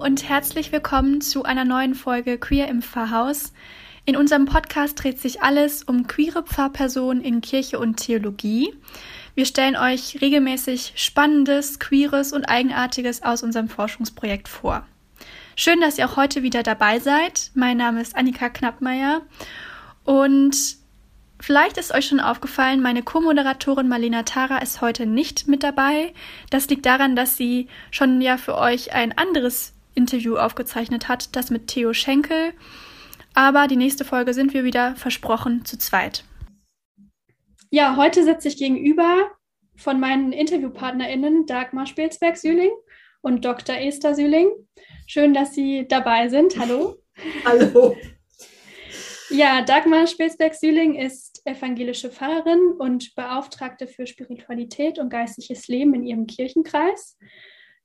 und herzlich willkommen zu einer neuen Folge Queer im Pfarrhaus. In unserem Podcast dreht sich alles um queere Pfarrpersonen in Kirche und Theologie. Wir stellen euch regelmäßig Spannendes, Queeres und Eigenartiges aus unserem Forschungsprojekt vor. Schön, dass ihr auch heute wieder dabei seid. Mein Name ist Annika Knappmeier und Vielleicht ist euch schon aufgefallen, meine Co-Moderatorin Marlena Tara ist heute nicht mit dabei. Das liegt daran, dass sie schon ja für euch ein anderes Interview aufgezeichnet hat, das mit Theo Schenkel. Aber die nächste Folge sind wir wieder versprochen zu zweit. Ja, heute sitze ich gegenüber von meinen InterviewpartnerInnen Dagmar Spilzberg-Sühling und Dr. Esther Sühling. Schön, dass Sie dabei sind. Hallo. Hallo. Ja, Dagmar Spilsberg-Sühling ist evangelische Pfarrerin und Beauftragte für Spiritualität und geistliches Leben in ihrem Kirchenkreis.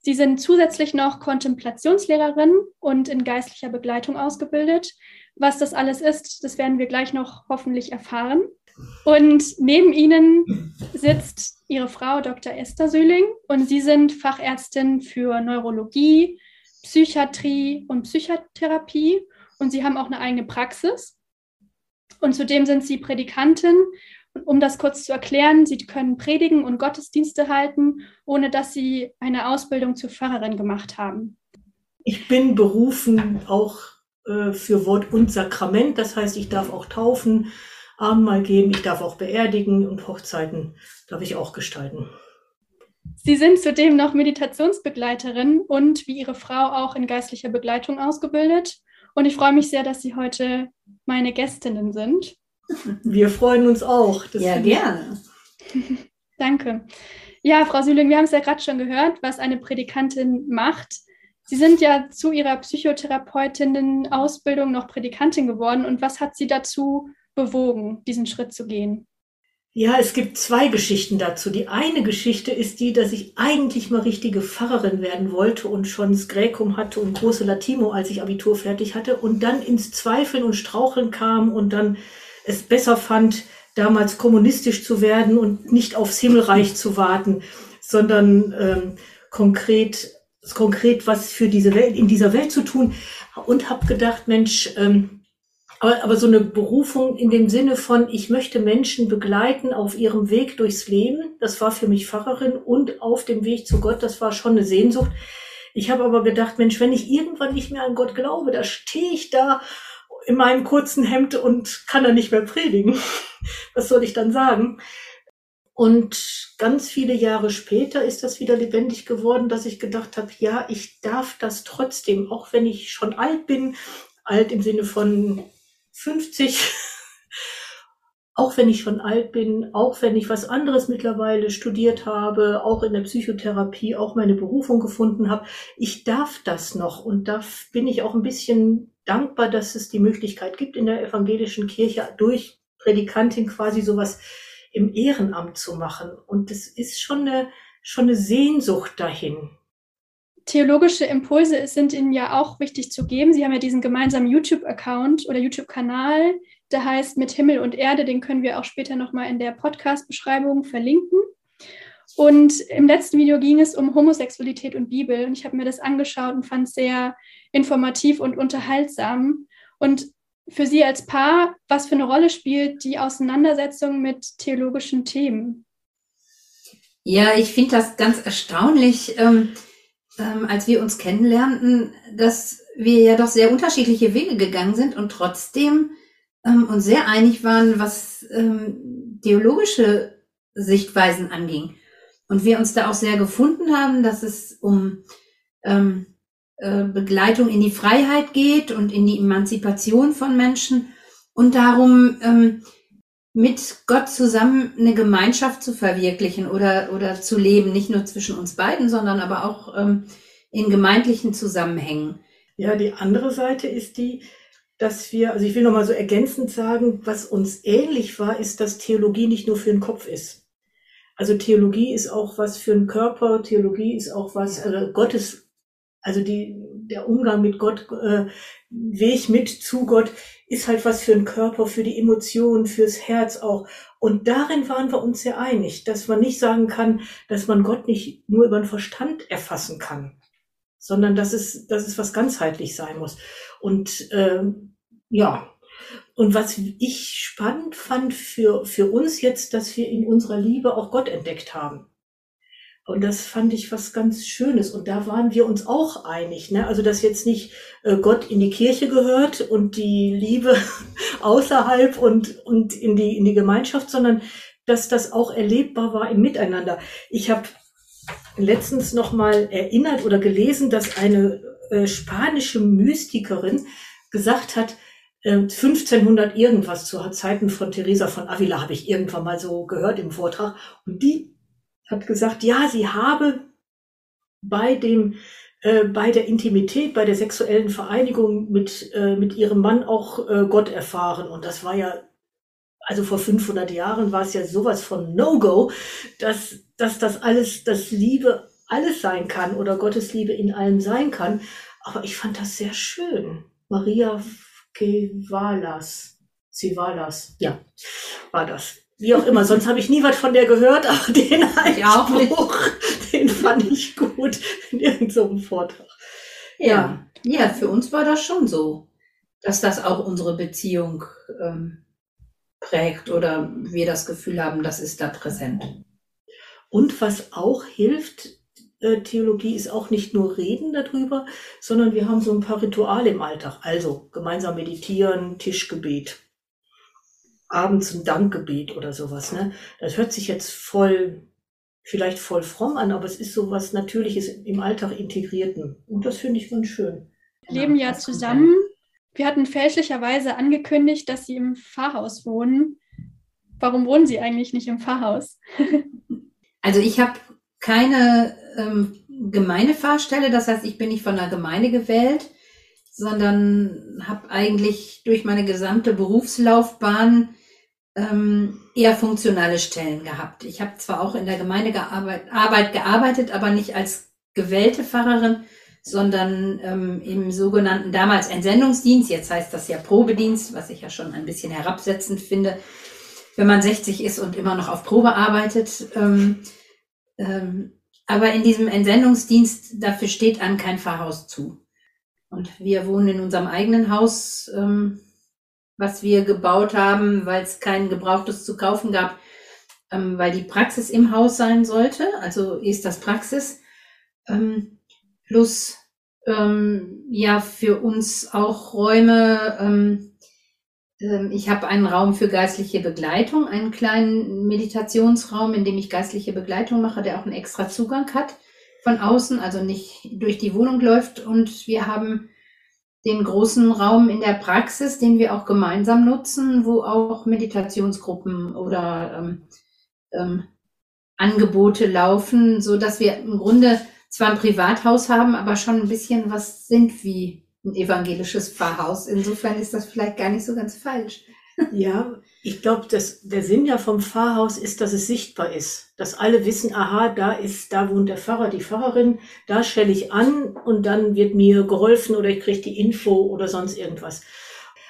Sie sind zusätzlich noch Kontemplationslehrerin und in geistlicher Begleitung ausgebildet. Was das alles ist, das werden wir gleich noch hoffentlich erfahren. Und neben ihnen sitzt ihre Frau Dr. Esther Sühling und sie sind Fachärztin für Neurologie, Psychiatrie und Psychotherapie und sie haben auch eine eigene Praxis. Und zudem sind sie Predikantin. Um das kurz zu erklären, sie können predigen und Gottesdienste halten, ohne dass sie eine Ausbildung zur Pfarrerin gemacht haben. Ich bin berufen auch äh, für Wort und Sakrament. Das heißt, ich darf auch taufen, Abendmahl geben, ich darf auch beerdigen und Hochzeiten darf ich auch gestalten. Sie sind zudem noch Meditationsbegleiterin und wie Ihre Frau auch in geistlicher Begleitung ausgebildet. Und ich freue mich sehr, dass Sie heute meine Gästinnen sind. Wir freuen uns auch. ja, gerne. Danke. Ja, Frau Sühling, wir haben es ja gerade schon gehört, was eine Predikantin macht. Sie sind ja zu Ihrer Psychotherapeutinnen-Ausbildung noch Predikantin geworden. Und was hat Sie dazu bewogen, diesen Schritt zu gehen? Ja, es gibt zwei Geschichten dazu. Die eine Geschichte ist die, dass ich eigentlich mal richtige Pfarrerin werden wollte und schon das Gräkum hatte und große Latimo, als ich Abitur fertig hatte und dann ins Zweifeln und Straucheln kam und dann es besser fand, damals kommunistisch zu werden und nicht aufs Himmelreich zu warten, sondern ähm, konkret, konkret was für diese Welt, in dieser Welt zu tun und habe gedacht, Mensch, ähm, aber, aber so eine Berufung in dem Sinne von, ich möchte Menschen begleiten auf ihrem Weg durchs Leben. Das war für mich Pfarrerin und auf dem Weg zu Gott, das war schon eine Sehnsucht. Ich habe aber gedacht, Mensch, wenn ich irgendwann nicht mehr an Gott glaube, da stehe ich da in meinem kurzen Hemd und kann da nicht mehr predigen. Was soll ich dann sagen? Und ganz viele Jahre später ist das wieder lebendig geworden, dass ich gedacht habe, ja, ich darf das trotzdem, auch wenn ich schon alt bin, alt im Sinne von 50, auch wenn ich schon alt bin, auch wenn ich was anderes mittlerweile studiert habe, auch in der Psychotherapie, auch meine Berufung gefunden habe, ich darf das noch und da bin ich auch ein bisschen dankbar, dass es die Möglichkeit gibt, in der evangelischen Kirche durch Predikantin quasi sowas im Ehrenamt zu machen. Und es ist schon eine, schon eine Sehnsucht dahin theologische Impulse sind Ihnen ja auch wichtig zu geben. Sie haben ja diesen gemeinsamen YouTube-Account oder YouTube-Kanal, der heißt Mit Himmel und Erde. Den können wir auch später nochmal in der Podcast-Beschreibung verlinken. Und im letzten Video ging es um Homosexualität und Bibel. Und ich habe mir das angeschaut und fand es sehr informativ und unterhaltsam. Und für Sie als Paar, was für eine Rolle spielt die Auseinandersetzung mit theologischen Themen? Ja, ich finde das ganz erstaunlich. Ähm ähm, als wir uns kennenlernten, dass wir ja doch sehr unterschiedliche Wege gegangen sind und trotzdem ähm, uns sehr einig waren, was ähm, theologische Sichtweisen anging. Und wir uns da auch sehr gefunden haben, dass es um ähm, äh, Begleitung in die Freiheit geht und in die Emanzipation von Menschen und darum, ähm, mit Gott zusammen eine Gemeinschaft zu verwirklichen oder, oder zu leben, nicht nur zwischen uns beiden, sondern aber auch ähm, in gemeindlichen Zusammenhängen. Ja, die andere Seite ist die, dass wir, also ich will nochmal so ergänzend sagen, was uns ähnlich war, ist, dass Theologie nicht nur für den Kopf ist. Also Theologie ist auch was für den Körper, Theologie ist auch was, ja. also Gottes, also die, der Umgang mit Gott, äh, Weg mit zu Gott ist halt was für den Körper, für die Emotionen, fürs Herz auch. Und darin waren wir uns sehr einig, dass man nicht sagen kann, dass man Gott nicht nur über den Verstand erfassen kann, sondern dass es, dass es was ganzheitlich sein muss. Und ähm, ja, und was ich spannend fand für, für uns jetzt, dass wir in unserer Liebe auch Gott entdeckt haben. Und das fand ich was ganz Schönes. Und da waren wir uns auch einig. Ne? Also, dass jetzt nicht äh, Gott in die Kirche gehört und die Liebe außerhalb und, und in, die, in die Gemeinschaft, sondern dass das auch erlebbar war im Miteinander. Ich habe letztens noch mal erinnert oder gelesen, dass eine äh, spanische Mystikerin gesagt hat, 1500 äh, irgendwas zu Zeiten von Teresa von Avila habe ich irgendwann mal so gehört im Vortrag. Und die hat gesagt, ja, sie habe bei dem äh, bei der Intimität, bei der sexuellen Vereinigung mit äh, mit ihrem Mann auch äh, Gott erfahren. Und das war ja also vor 500 Jahren war es ja sowas von No-Go, dass dass das alles, das Liebe alles sein kann oder Gottes Liebe in allem sein kann. Aber ich fand das sehr schön. Maria Kevalas. Civalas, ja, war das. Wie auch immer, sonst habe ich nie was von der gehört, aber den Einspruch, den fand ich gut in irgendeinem Vortrag. Ja. ja, ja, für uns war das schon so, dass das auch unsere Beziehung ähm, prägt oder wir das Gefühl haben, das ist da präsent. Und was auch hilft, Theologie ist auch nicht nur Reden darüber, sondern wir haben so ein paar Rituale im Alltag. Also gemeinsam meditieren, Tischgebet, abends ein Dankgebet oder sowas. Ne? Das hört sich jetzt voll, vielleicht voll fromm an, aber es ist so was Natürliches im Alltag integrierten. Und das finde ich ganz schön. Wir leben ja zusammen. Wir hatten fälschlicherweise angekündigt, dass Sie im Pfarrhaus wohnen. Warum wohnen Sie eigentlich nicht im Pfarrhaus? also ich habe keine ähm, Gemeindefahrstelle, das heißt, ich bin nicht von der Gemeinde gewählt, sondern habe eigentlich durch meine gesamte Berufslaufbahn ähm, eher funktionale Stellen gehabt. Ich habe zwar auch in der Gemeinde Arbeit gearbeitet, aber nicht als gewählte Pfarrerin, sondern ähm, im sogenannten damals Entsendungsdienst, jetzt heißt das ja Probedienst, was ich ja schon ein bisschen herabsetzend finde, wenn man 60 ist und immer noch auf Probe arbeitet. Ähm, ähm, aber in diesem Entsendungsdienst, dafür steht an kein Pfarrhaus zu. Und wir wohnen in unserem eigenen Haus, ähm, was wir gebaut haben, weil es kein gebrauchtes zu kaufen gab, ähm, weil die Praxis im Haus sein sollte. Also ist das Praxis. Ähm, plus ähm, ja für uns auch Räume, ähm, ich habe einen Raum für geistliche Begleitung, einen kleinen Meditationsraum, in dem ich geistliche Begleitung mache, der auch einen extra Zugang hat von außen, also nicht durch die Wohnung läuft. Und wir haben den großen Raum in der Praxis, den wir auch gemeinsam nutzen, wo auch Meditationsgruppen oder ähm, ähm, Angebote laufen, so dass wir im Grunde zwar ein Privathaus haben, aber schon ein bisschen was sind wie ein evangelisches Pfarrhaus. Insofern ist das vielleicht gar nicht so ganz falsch. Ja, ich glaube, dass der Sinn ja vom Pfarrhaus ist, dass es sichtbar ist, dass alle wissen, aha, da ist, da wohnt der Pfarrer, die Pfarrerin, da stelle ich an und dann wird mir geholfen oder ich kriege die Info oder sonst irgendwas.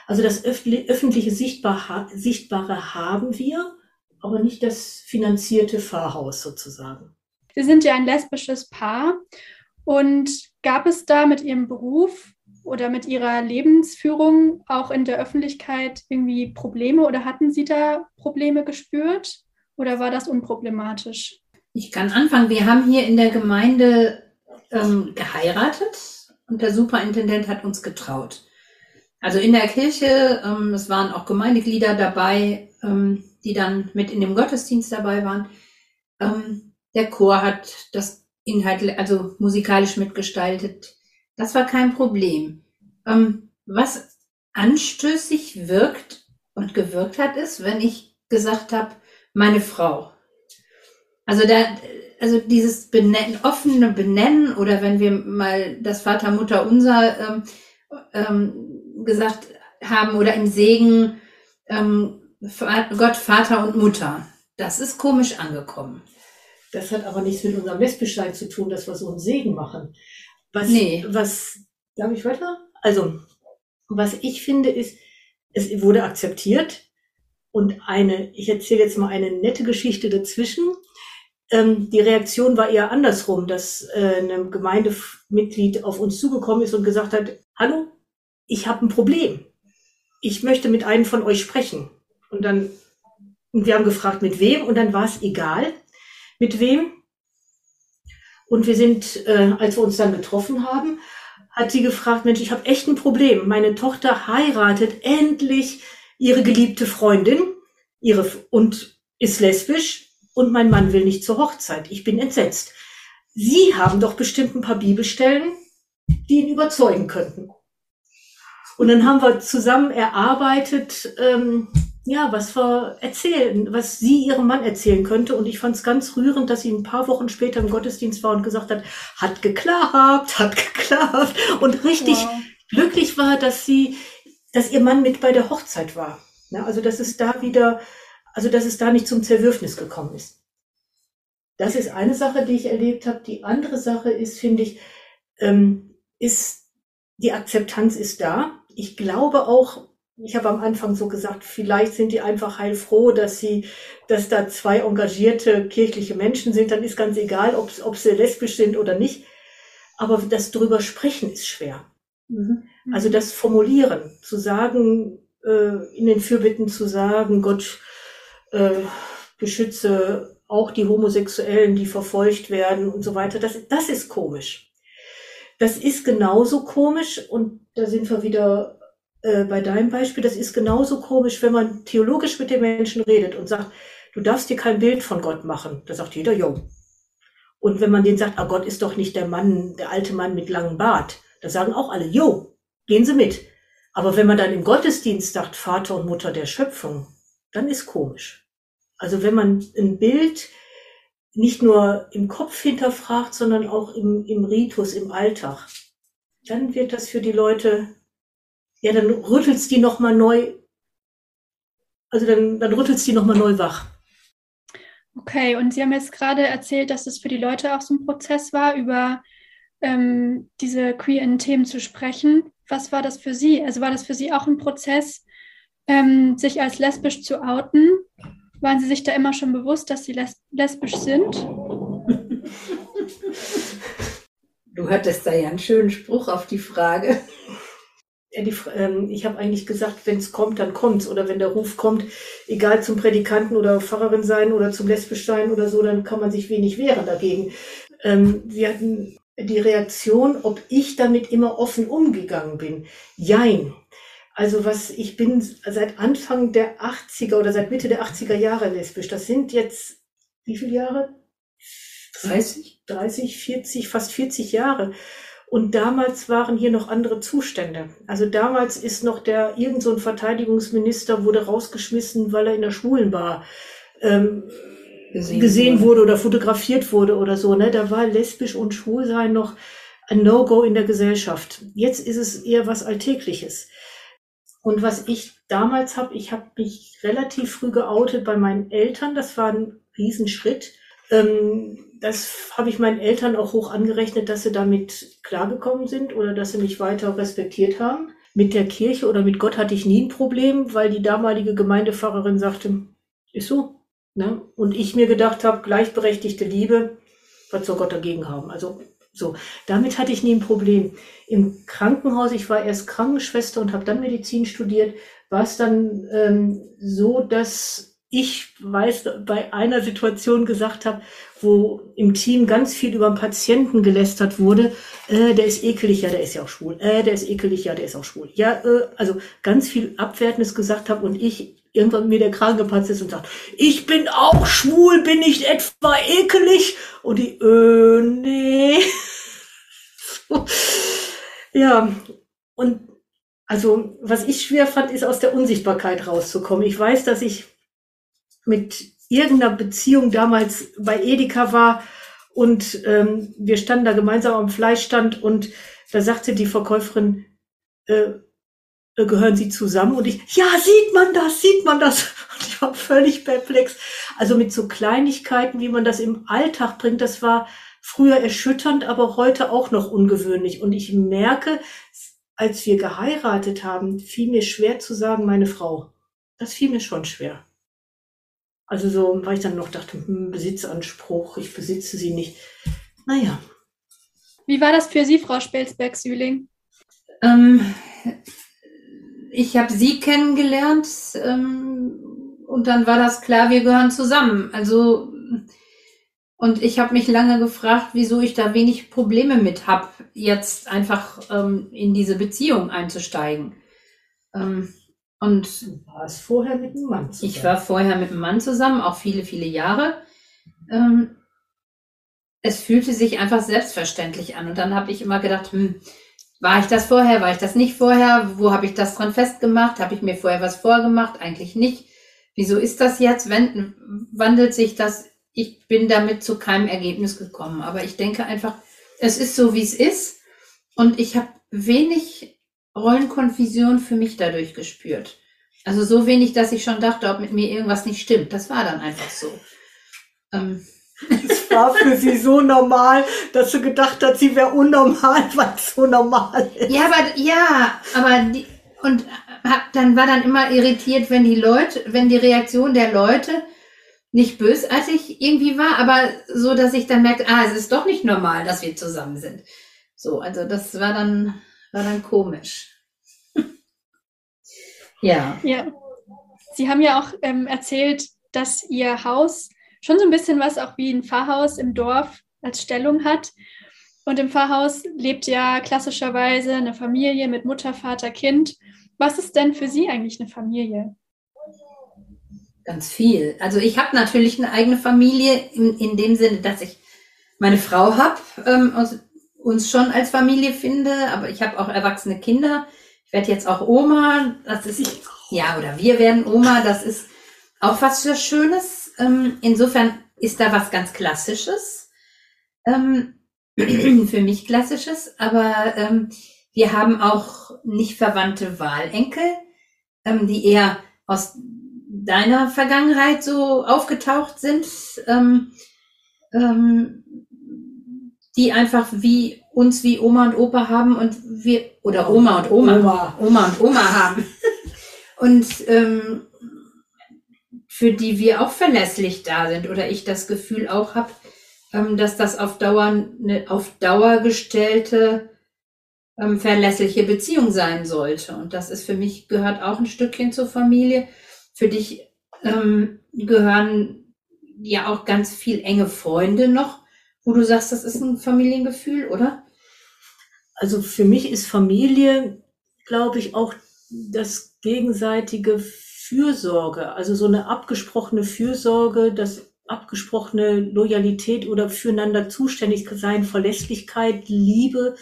Also das öffentliche Sichtbar Sichtbare haben wir, aber nicht das finanzierte Pfarrhaus sozusagen. Sie sind ja ein lesbisches Paar und gab es da mit Ihrem Beruf oder mit Ihrer Lebensführung auch in der Öffentlichkeit irgendwie Probleme oder hatten Sie da Probleme gespürt oder war das unproblematisch? Ich kann anfangen. Wir haben hier in der Gemeinde ähm, geheiratet und der Superintendent hat uns getraut. Also in der Kirche, ähm, es waren auch Gemeindeglieder dabei, ähm, die dann mit in dem Gottesdienst dabei waren. Ähm, der Chor hat das Inhalt, also musikalisch mitgestaltet. Das war kein Problem. Ähm, was anstößig wirkt und gewirkt hat, ist, wenn ich gesagt habe, meine Frau. Also da, also dieses Benennen, offene Benennen oder wenn wir mal das Vater, Mutter, unser ähm, ähm, gesagt haben oder im Segen ähm, Gott, Vater und Mutter. Das ist komisch angekommen. Das hat aber nichts mit unserem Lesbischsein zu tun, dass wir so einen Segen machen. Was, nee. was, darf ich weiter? Also, was ich finde, ist, es wurde akzeptiert und eine, ich erzähle jetzt mal eine nette Geschichte dazwischen. Ähm, die Reaktion war eher andersrum, dass äh, ein Gemeindemitglied auf uns zugekommen ist und gesagt hat, hallo, ich habe ein Problem. Ich möchte mit einem von euch sprechen. Und dann, und wir haben gefragt, mit wem? Und dann war es egal, mit wem. Und wir sind, äh, als wir uns dann getroffen haben, hat sie gefragt, Mensch, ich habe echt ein Problem. Meine Tochter heiratet endlich ihre geliebte Freundin ihre, und ist lesbisch und mein Mann will nicht zur Hochzeit. Ich bin entsetzt. Sie haben doch bestimmt ein paar Bibelstellen, die ihn überzeugen könnten. Und dann haben wir zusammen erarbeitet, ähm, ja, was wir erzählen, was sie ihrem Mann erzählen könnte. Und ich fand es ganz rührend, dass sie ein paar Wochen später im Gottesdienst war und gesagt hat, hat geklappt, hat geklappt. Und richtig wow. glücklich war, dass sie, dass ihr Mann mit bei der Hochzeit war. Ja, also, dass es da wieder, also, dass es da nicht zum Zerwürfnis gekommen ist. Das ist eine Sache, die ich erlebt habe. Die andere Sache ist, finde ich, ähm, ist, die Akzeptanz ist da. Ich glaube auch, ich habe am Anfang so gesagt, vielleicht sind die einfach heilfroh, dass sie, dass da zwei engagierte kirchliche Menschen sind. Dann ist ganz egal, ob, ob sie lesbisch sind oder nicht. Aber das drüber sprechen ist schwer. Mhm. Also das Formulieren, zu sagen, äh, in den Fürbitten zu sagen, Gott äh, beschütze auch die Homosexuellen, die verfolgt werden und so weiter. Das, das ist komisch. Das ist genauso komisch und da sind wir wieder äh, bei deinem Beispiel, das ist genauso komisch, wenn man theologisch mit den Menschen redet und sagt, du darfst dir kein Bild von Gott machen. Da sagt jeder, jo. Und wenn man denen sagt, ah, Gott ist doch nicht der Mann, der alte Mann mit langem Bart, da sagen auch alle, jo, gehen Sie mit. Aber wenn man dann im Gottesdienst sagt, Vater und Mutter der Schöpfung, dann ist komisch. Also wenn man ein Bild nicht nur im Kopf hinterfragt, sondern auch im, im Ritus, im Alltag, dann wird das für die Leute ja, dann rüttelst die nochmal neu, also dann, dann rüttelst die nochmal neu wach. Okay, und Sie haben jetzt gerade erzählt, dass es für die Leute auch so ein Prozess war, über ähm, diese queeren Themen zu sprechen. Was war das für Sie? Also war das für Sie auch ein Prozess, ähm, sich als lesbisch zu outen? Waren Sie sich da immer schon bewusst, dass Sie les lesbisch sind? Du hattest da ja einen schönen Spruch auf die Frage die, ähm, ich habe eigentlich gesagt, wenn es kommt, dann kommt's. Oder wenn der Ruf kommt, egal zum Predikanten oder Pfarrerin sein oder zum lesbisch sein oder so, dann kann man sich wenig wehren dagegen. Ähm, wir hatten die Reaktion, ob ich damit immer offen umgegangen bin. Jein. Also was, ich bin seit Anfang der 80er oder seit Mitte der 80er Jahre lesbisch. Das sind jetzt, wie viele Jahre? 30? 30, 40, fast 40 Jahre. Und damals waren hier noch andere Zustände. Also damals ist noch der, irgend so ein Verteidigungsminister wurde rausgeschmissen, weil er in der Schwulenbar ähm, gesehen, gesehen wurde. wurde oder fotografiert wurde oder so. Ne? Da war lesbisch und Schwulsein noch ein No-Go in der Gesellschaft. Jetzt ist es eher was Alltägliches. Und was ich damals habe, ich habe mich relativ früh geoutet bei meinen Eltern. Das war ein Riesenschritt. Ähm, das habe ich meinen Eltern auch hoch angerechnet, dass sie damit klargekommen sind oder dass sie mich weiter respektiert haben. Mit der Kirche oder mit Gott hatte ich nie ein Problem, weil die damalige Gemeindepfarrerin sagte, ist so. Ne? Und ich mir gedacht habe, gleichberechtigte Liebe, was soll Gott dagegen haben? Also so, damit hatte ich nie ein Problem. Im Krankenhaus, ich war erst Krankenschwester und habe dann Medizin studiert, war es dann ähm, so, dass ich weiß, bei einer Situation gesagt habe, wo im Team ganz viel über einen Patienten gelästert wurde, äh, der ist ekelig, ja, der ist ja auch schwul, äh, der ist ekelig, ja, der ist auch schwul. Ja, äh, also ganz viel Abwertendes gesagt habe und ich irgendwann mir der Kragen gepatzt ist und sagt, ich bin auch schwul, bin ich etwa ekelig? Und die, äh, nee. ja, und also was ich schwer fand, ist aus der Unsichtbarkeit rauszukommen. Ich weiß, dass ich mit irgendeiner Beziehung damals bei Edeka war und ähm, wir standen da gemeinsam am Fleischstand und da sagte die Verkäuferin, äh, äh, gehören Sie zusammen? Und ich, ja, sieht man das, sieht man das? Und ich war völlig perplex. Also mit so Kleinigkeiten, wie man das im Alltag bringt, das war früher erschütternd, aber heute auch noch ungewöhnlich. Und ich merke, als wir geheiratet haben, fiel mir schwer zu sagen, meine Frau. Das fiel mir schon schwer. Also so, weil ich dann noch dachte, hm, Besitzanspruch, ich besitze sie nicht. Naja. Wie war das für Sie, Frau Spelsberg-Sühling? Ähm, ich habe Sie kennengelernt ähm, und dann war das klar, wir gehören zusammen. Also und ich habe mich lange gefragt, wieso ich da wenig Probleme mit habe, jetzt einfach ähm, in diese Beziehung einzusteigen. Ähm, und du warst vorher mit einem Mann zusammen. Ich war vorher mit einem Mann zusammen, auch viele, viele Jahre. Ähm, es fühlte sich einfach selbstverständlich an. Und dann habe ich immer gedacht, hm, war ich das vorher, war ich das nicht vorher? Wo habe ich das dran festgemacht? Habe ich mir vorher was vorgemacht? Eigentlich nicht. Wieso ist das jetzt? Wenn, wandelt sich das? Ich bin damit zu keinem Ergebnis gekommen. Aber ich denke einfach, es ist so, wie es ist. Und ich habe wenig Rollenkonfusion für mich dadurch gespürt. Also so wenig, dass ich schon dachte, ob mit mir irgendwas nicht stimmt. Das war dann einfach so. Ähm. Es war für sie so normal, dass sie gedacht hat, sie wäre unnormal, weil es so normal ist. Ja, aber ja, aber die, und hab, dann war dann immer irritiert, wenn die Leute, wenn die Reaktion der Leute nicht bösartig irgendwie war, aber so, dass ich dann merkte, ah, es ist doch nicht normal, dass wir zusammen sind. So, also das war dann war dann komisch. ja. Ja. Sie haben ja auch ähm, erzählt, dass Ihr Haus schon so ein bisschen was auch wie ein Pfarrhaus im Dorf als Stellung hat. Und im Pfarrhaus lebt ja klassischerweise eine Familie mit Mutter, Vater, Kind. Was ist denn für Sie eigentlich eine Familie? Ganz viel. Also ich habe natürlich eine eigene Familie in, in dem Sinne, dass ich meine Frau habe, ähm, uns schon als Familie finde, aber ich habe auch erwachsene Kinder. Ich werde jetzt auch Oma, das ist ja, oder wir werden Oma, das ist auch was für Schönes. Ähm, insofern ist da was ganz Klassisches, ähm, für mich Klassisches, aber ähm, wir haben auch nicht verwandte Wahlenkel, die eher aus deiner Vergangenheit so aufgetaucht sind. Ähm, ähm, die einfach wie uns wie Oma und Opa haben und wir oder Oma und Oma. Oma, Oma und Oma haben. Und ähm, für die wir auch verlässlich da sind oder ich das Gefühl auch habe, ähm, dass das auf Dauer eine auf Dauer gestellte ähm, verlässliche Beziehung sein sollte. Und das ist für mich gehört auch ein Stückchen zur Familie. Für dich ähm, gehören ja auch ganz viel enge Freunde noch wo du sagst, das ist ein Familiengefühl, oder? Also für mich ist Familie, glaube ich, auch das gegenseitige Fürsorge, also so eine abgesprochene Fürsorge, das abgesprochene Loyalität oder füreinander zuständig sein, Verlässlichkeit, Liebe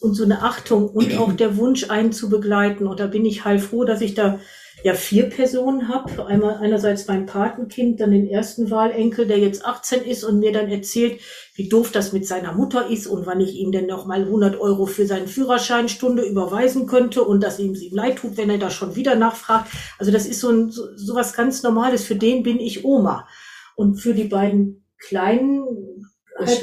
und so eine Achtung und auch der Wunsch, einen zu begleiten. Und da bin ich heilfroh, dass ich da ja vier Personen habe. Einmal einerseits mein Patenkind, dann den ersten Wahlenkel, der jetzt 18 ist und mir dann erzählt, wie doof das mit seiner Mutter ist und wann ich ihm denn noch mal 100 Euro für seinen Führerscheinstunde überweisen könnte und dass ihm sie leid tut, wenn er da schon wieder nachfragt. Also das ist so, ein, so, so was ganz Normales. Für den bin ich Oma. Und für die beiden kleinen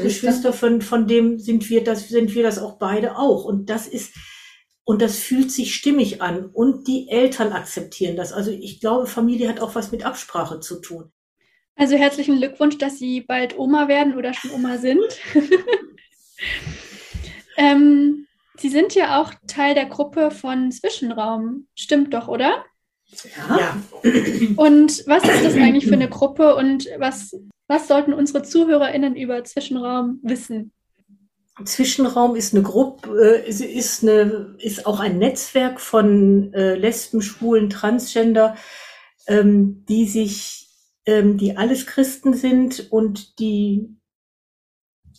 Geschwister von, von dem sind wir das, sind wir das auch beide auch. Und das ist, und das fühlt sich stimmig an. Und die Eltern akzeptieren das. Also ich glaube, Familie hat auch was mit Absprache zu tun. Also herzlichen Glückwunsch, dass Sie bald Oma werden oder schon Oma sind. ähm, Sie sind ja auch Teil der Gruppe von Zwischenraum. Stimmt doch, oder? Ja. Und was ist das eigentlich für eine Gruppe und was, was sollten unsere ZuhörerInnen über Zwischenraum wissen? Zwischenraum ist eine Gruppe, äh, ist, eine, ist auch ein Netzwerk von äh, Lesben, Schwulen, Transgender, ähm, die sich, ähm, die alles Christen sind und die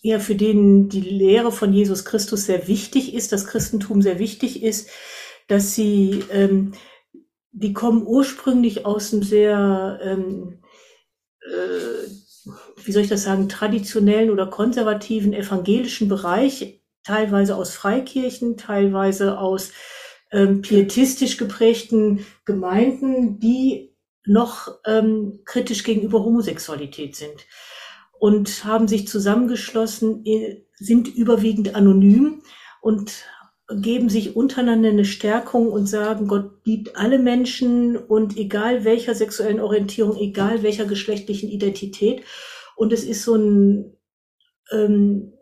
ja, für denen die Lehre von Jesus Christus sehr wichtig ist, das Christentum sehr wichtig ist, dass sie, ähm, die kommen ursprünglich aus einem sehr äh, wie soll ich das sagen, traditionellen oder konservativen evangelischen Bereich, teilweise aus Freikirchen, teilweise aus ähm, pietistisch geprägten Gemeinden, die noch ähm, kritisch gegenüber Homosexualität sind und haben sich zusammengeschlossen, sind überwiegend anonym und geben sich untereinander eine Stärkung und sagen, Gott liebt alle Menschen und egal welcher sexuellen Orientierung, egal welcher geschlechtlichen Identität. Und es ist so ein ähm,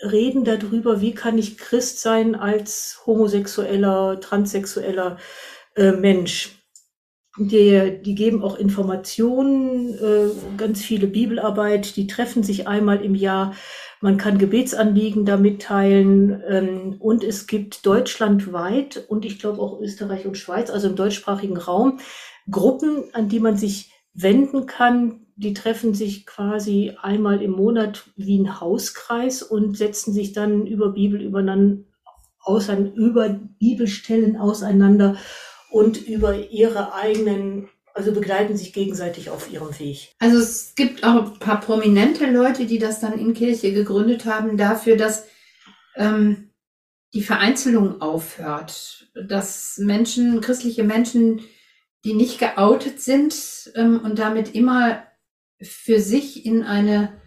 Reden darüber, wie kann ich Christ sein als homosexueller, transsexueller äh, Mensch. Die, die geben auch Informationen, äh, ganz viele Bibelarbeit, die treffen sich einmal im Jahr. Man kann Gebetsanliegen da mitteilen ähm, und es gibt deutschlandweit und ich glaube auch Österreich und Schweiz, also im deutschsprachigen Raum, Gruppen, an die man sich wenden kann. Die treffen sich quasi einmal im Monat wie ein Hauskreis und setzen sich dann über Bibel übereinander, über Bibelstellen auseinander und über ihre eigenen, also begleiten sich gegenseitig auf ihrem Weg. Also es gibt auch ein paar prominente Leute, die das dann in Kirche gegründet haben, dafür, dass ähm, die Vereinzelung aufhört, dass Menschen, christliche Menschen, die nicht geoutet sind ähm, und damit immer für sich in eine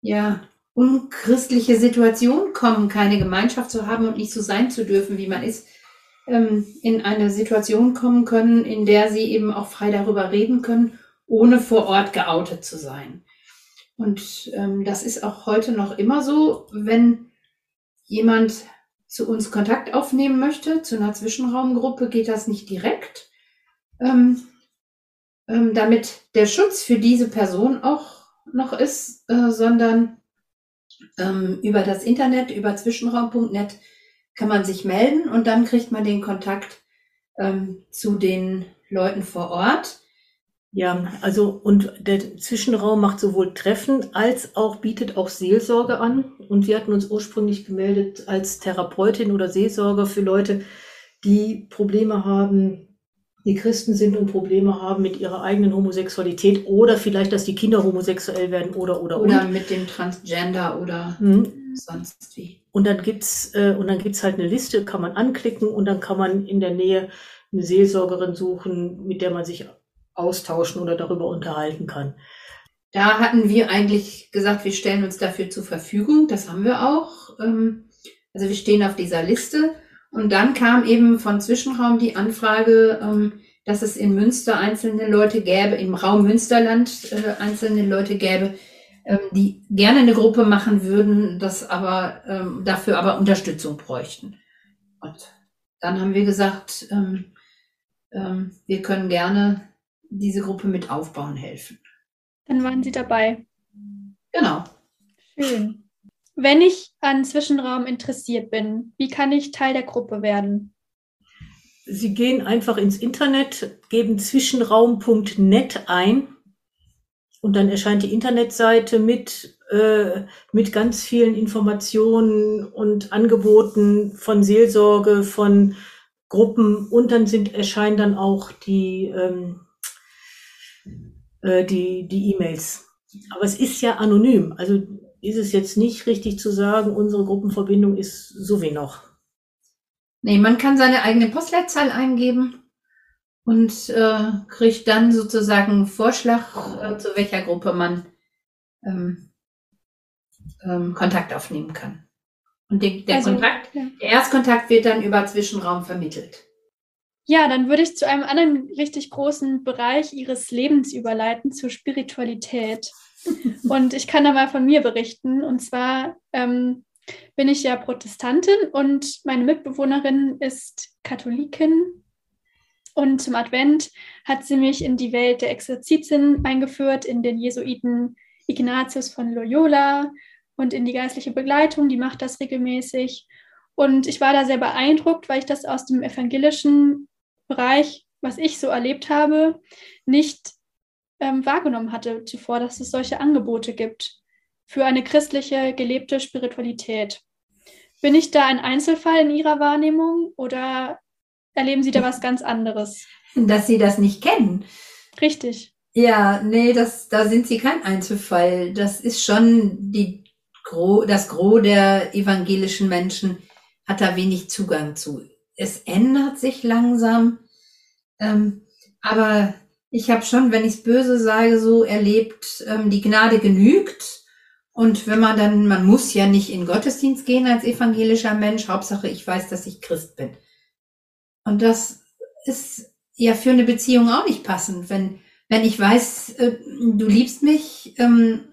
ja unchristliche Situation kommen, keine Gemeinschaft zu haben und nicht so sein zu dürfen, wie man ist, ähm, in eine Situation kommen können, in der sie eben auch frei darüber reden können, ohne vor Ort geoutet zu sein. Und ähm, das ist auch heute noch immer so, wenn jemand zu uns Kontakt aufnehmen möchte, zu einer Zwischenraumgruppe, geht das nicht direkt, ähm, ähm, damit der Schutz für diese Person auch noch ist, äh, sondern ähm, über das Internet, über zwischenraum.net kann man sich melden und dann kriegt man den Kontakt ähm, zu den Leuten vor Ort. Ja, also und der Zwischenraum macht sowohl Treffen als auch bietet auch Seelsorge an. Und wir hatten uns ursprünglich gemeldet als Therapeutin oder Seelsorger für Leute, die Probleme haben, die Christen sind und Probleme haben mit ihrer eigenen Homosexualität oder vielleicht, dass die Kinder homosexuell werden oder oder oder und. mit dem Transgender oder mhm sonst wie. Und dann gibt's äh, und dann gibt's halt eine Liste, kann man anklicken und dann kann man in der Nähe eine Seelsorgerin suchen, mit der man sich austauschen oder darüber unterhalten kann. Da hatten wir eigentlich gesagt, wir stellen uns dafür zur Verfügung. Das haben wir auch. Ähm, also wir stehen auf dieser Liste. Und dann kam eben von Zwischenraum die Anfrage, ähm, dass es in Münster einzelne Leute gäbe, im Raum Münsterland äh, einzelne Leute gäbe, ähm, die gerne eine Gruppe machen würden, das aber ähm, dafür aber Unterstützung bräuchten. Und dann haben wir gesagt, ähm, ähm, wir können gerne diese Gruppe mit aufbauen helfen. Dann waren Sie dabei. Genau. Schön. Wenn ich an Zwischenraum interessiert bin, wie kann ich Teil der Gruppe werden? Sie gehen einfach ins Internet, geben zwischenraum.net ein und dann erscheint die Internetseite mit, äh, mit ganz vielen Informationen und Angeboten von Seelsorge, von Gruppen und dann sind, erscheinen dann auch die, ähm, äh, die, die E-Mails. Aber es ist ja anonym. Also ist es jetzt nicht richtig zu sagen, unsere Gruppenverbindung ist so wie noch. Nee, man kann seine eigene Postleitzahl eingeben und äh, kriegt dann sozusagen einen Vorschlag, äh, zu welcher Gruppe man ähm, ähm, Kontakt aufnehmen kann. Und die, der, also, Kontakt, ja. der Erstkontakt wird dann über Zwischenraum vermittelt. Ja, dann würde ich zu einem anderen richtig großen Bereich Ihres Lebens überleiten, zur Spiritualität. Und ich kann da mal von mir berichten. Und zwar ähm, bin ich ja Protestantin und meine Mitbewohnerin ist Katholikin und zum Advent hat sie mich in die Welt der Exerzitien eingeführt, in den Jesuiten Ignatius von Loyola und in die geistliche Begleitung, die macht das regelmäßig. Und ich war da sehr beeindruckt, weil ich das aus dem evangelischen Bereich, was ich so erlebt habe, nicht ähm, wahrgenommen hatte zuvor, dass es solche Angebote gibt für eine christliche gelebte Spiritualität. Bin ich da ein Einzelfall in Ihrer Wahrnehmung oder erleben Sie da was ganz anderes. Dass Sie das nicht kennen. Richtig. Ja, nee, das, da sind Sie kein Einzelfall. Das ist schon die, das Gros der evangelischen Menschen hat da wenig Zugang zu. Es ändert sich langsam, ähm, aber ich habe schon, wenn ich es böse sage, so erlebt, ähm, die Gnade genügt. Und wenn man dann, man muss ja nicht in Gottesdienst gehen als evangelischer Mensch, Hauptsache ich weiß, dass ich Christ bin. Und das ist ja für eine Beziehung auch nicht passend, wenn, wenn ich weiß, äh, du liebst mich ähm,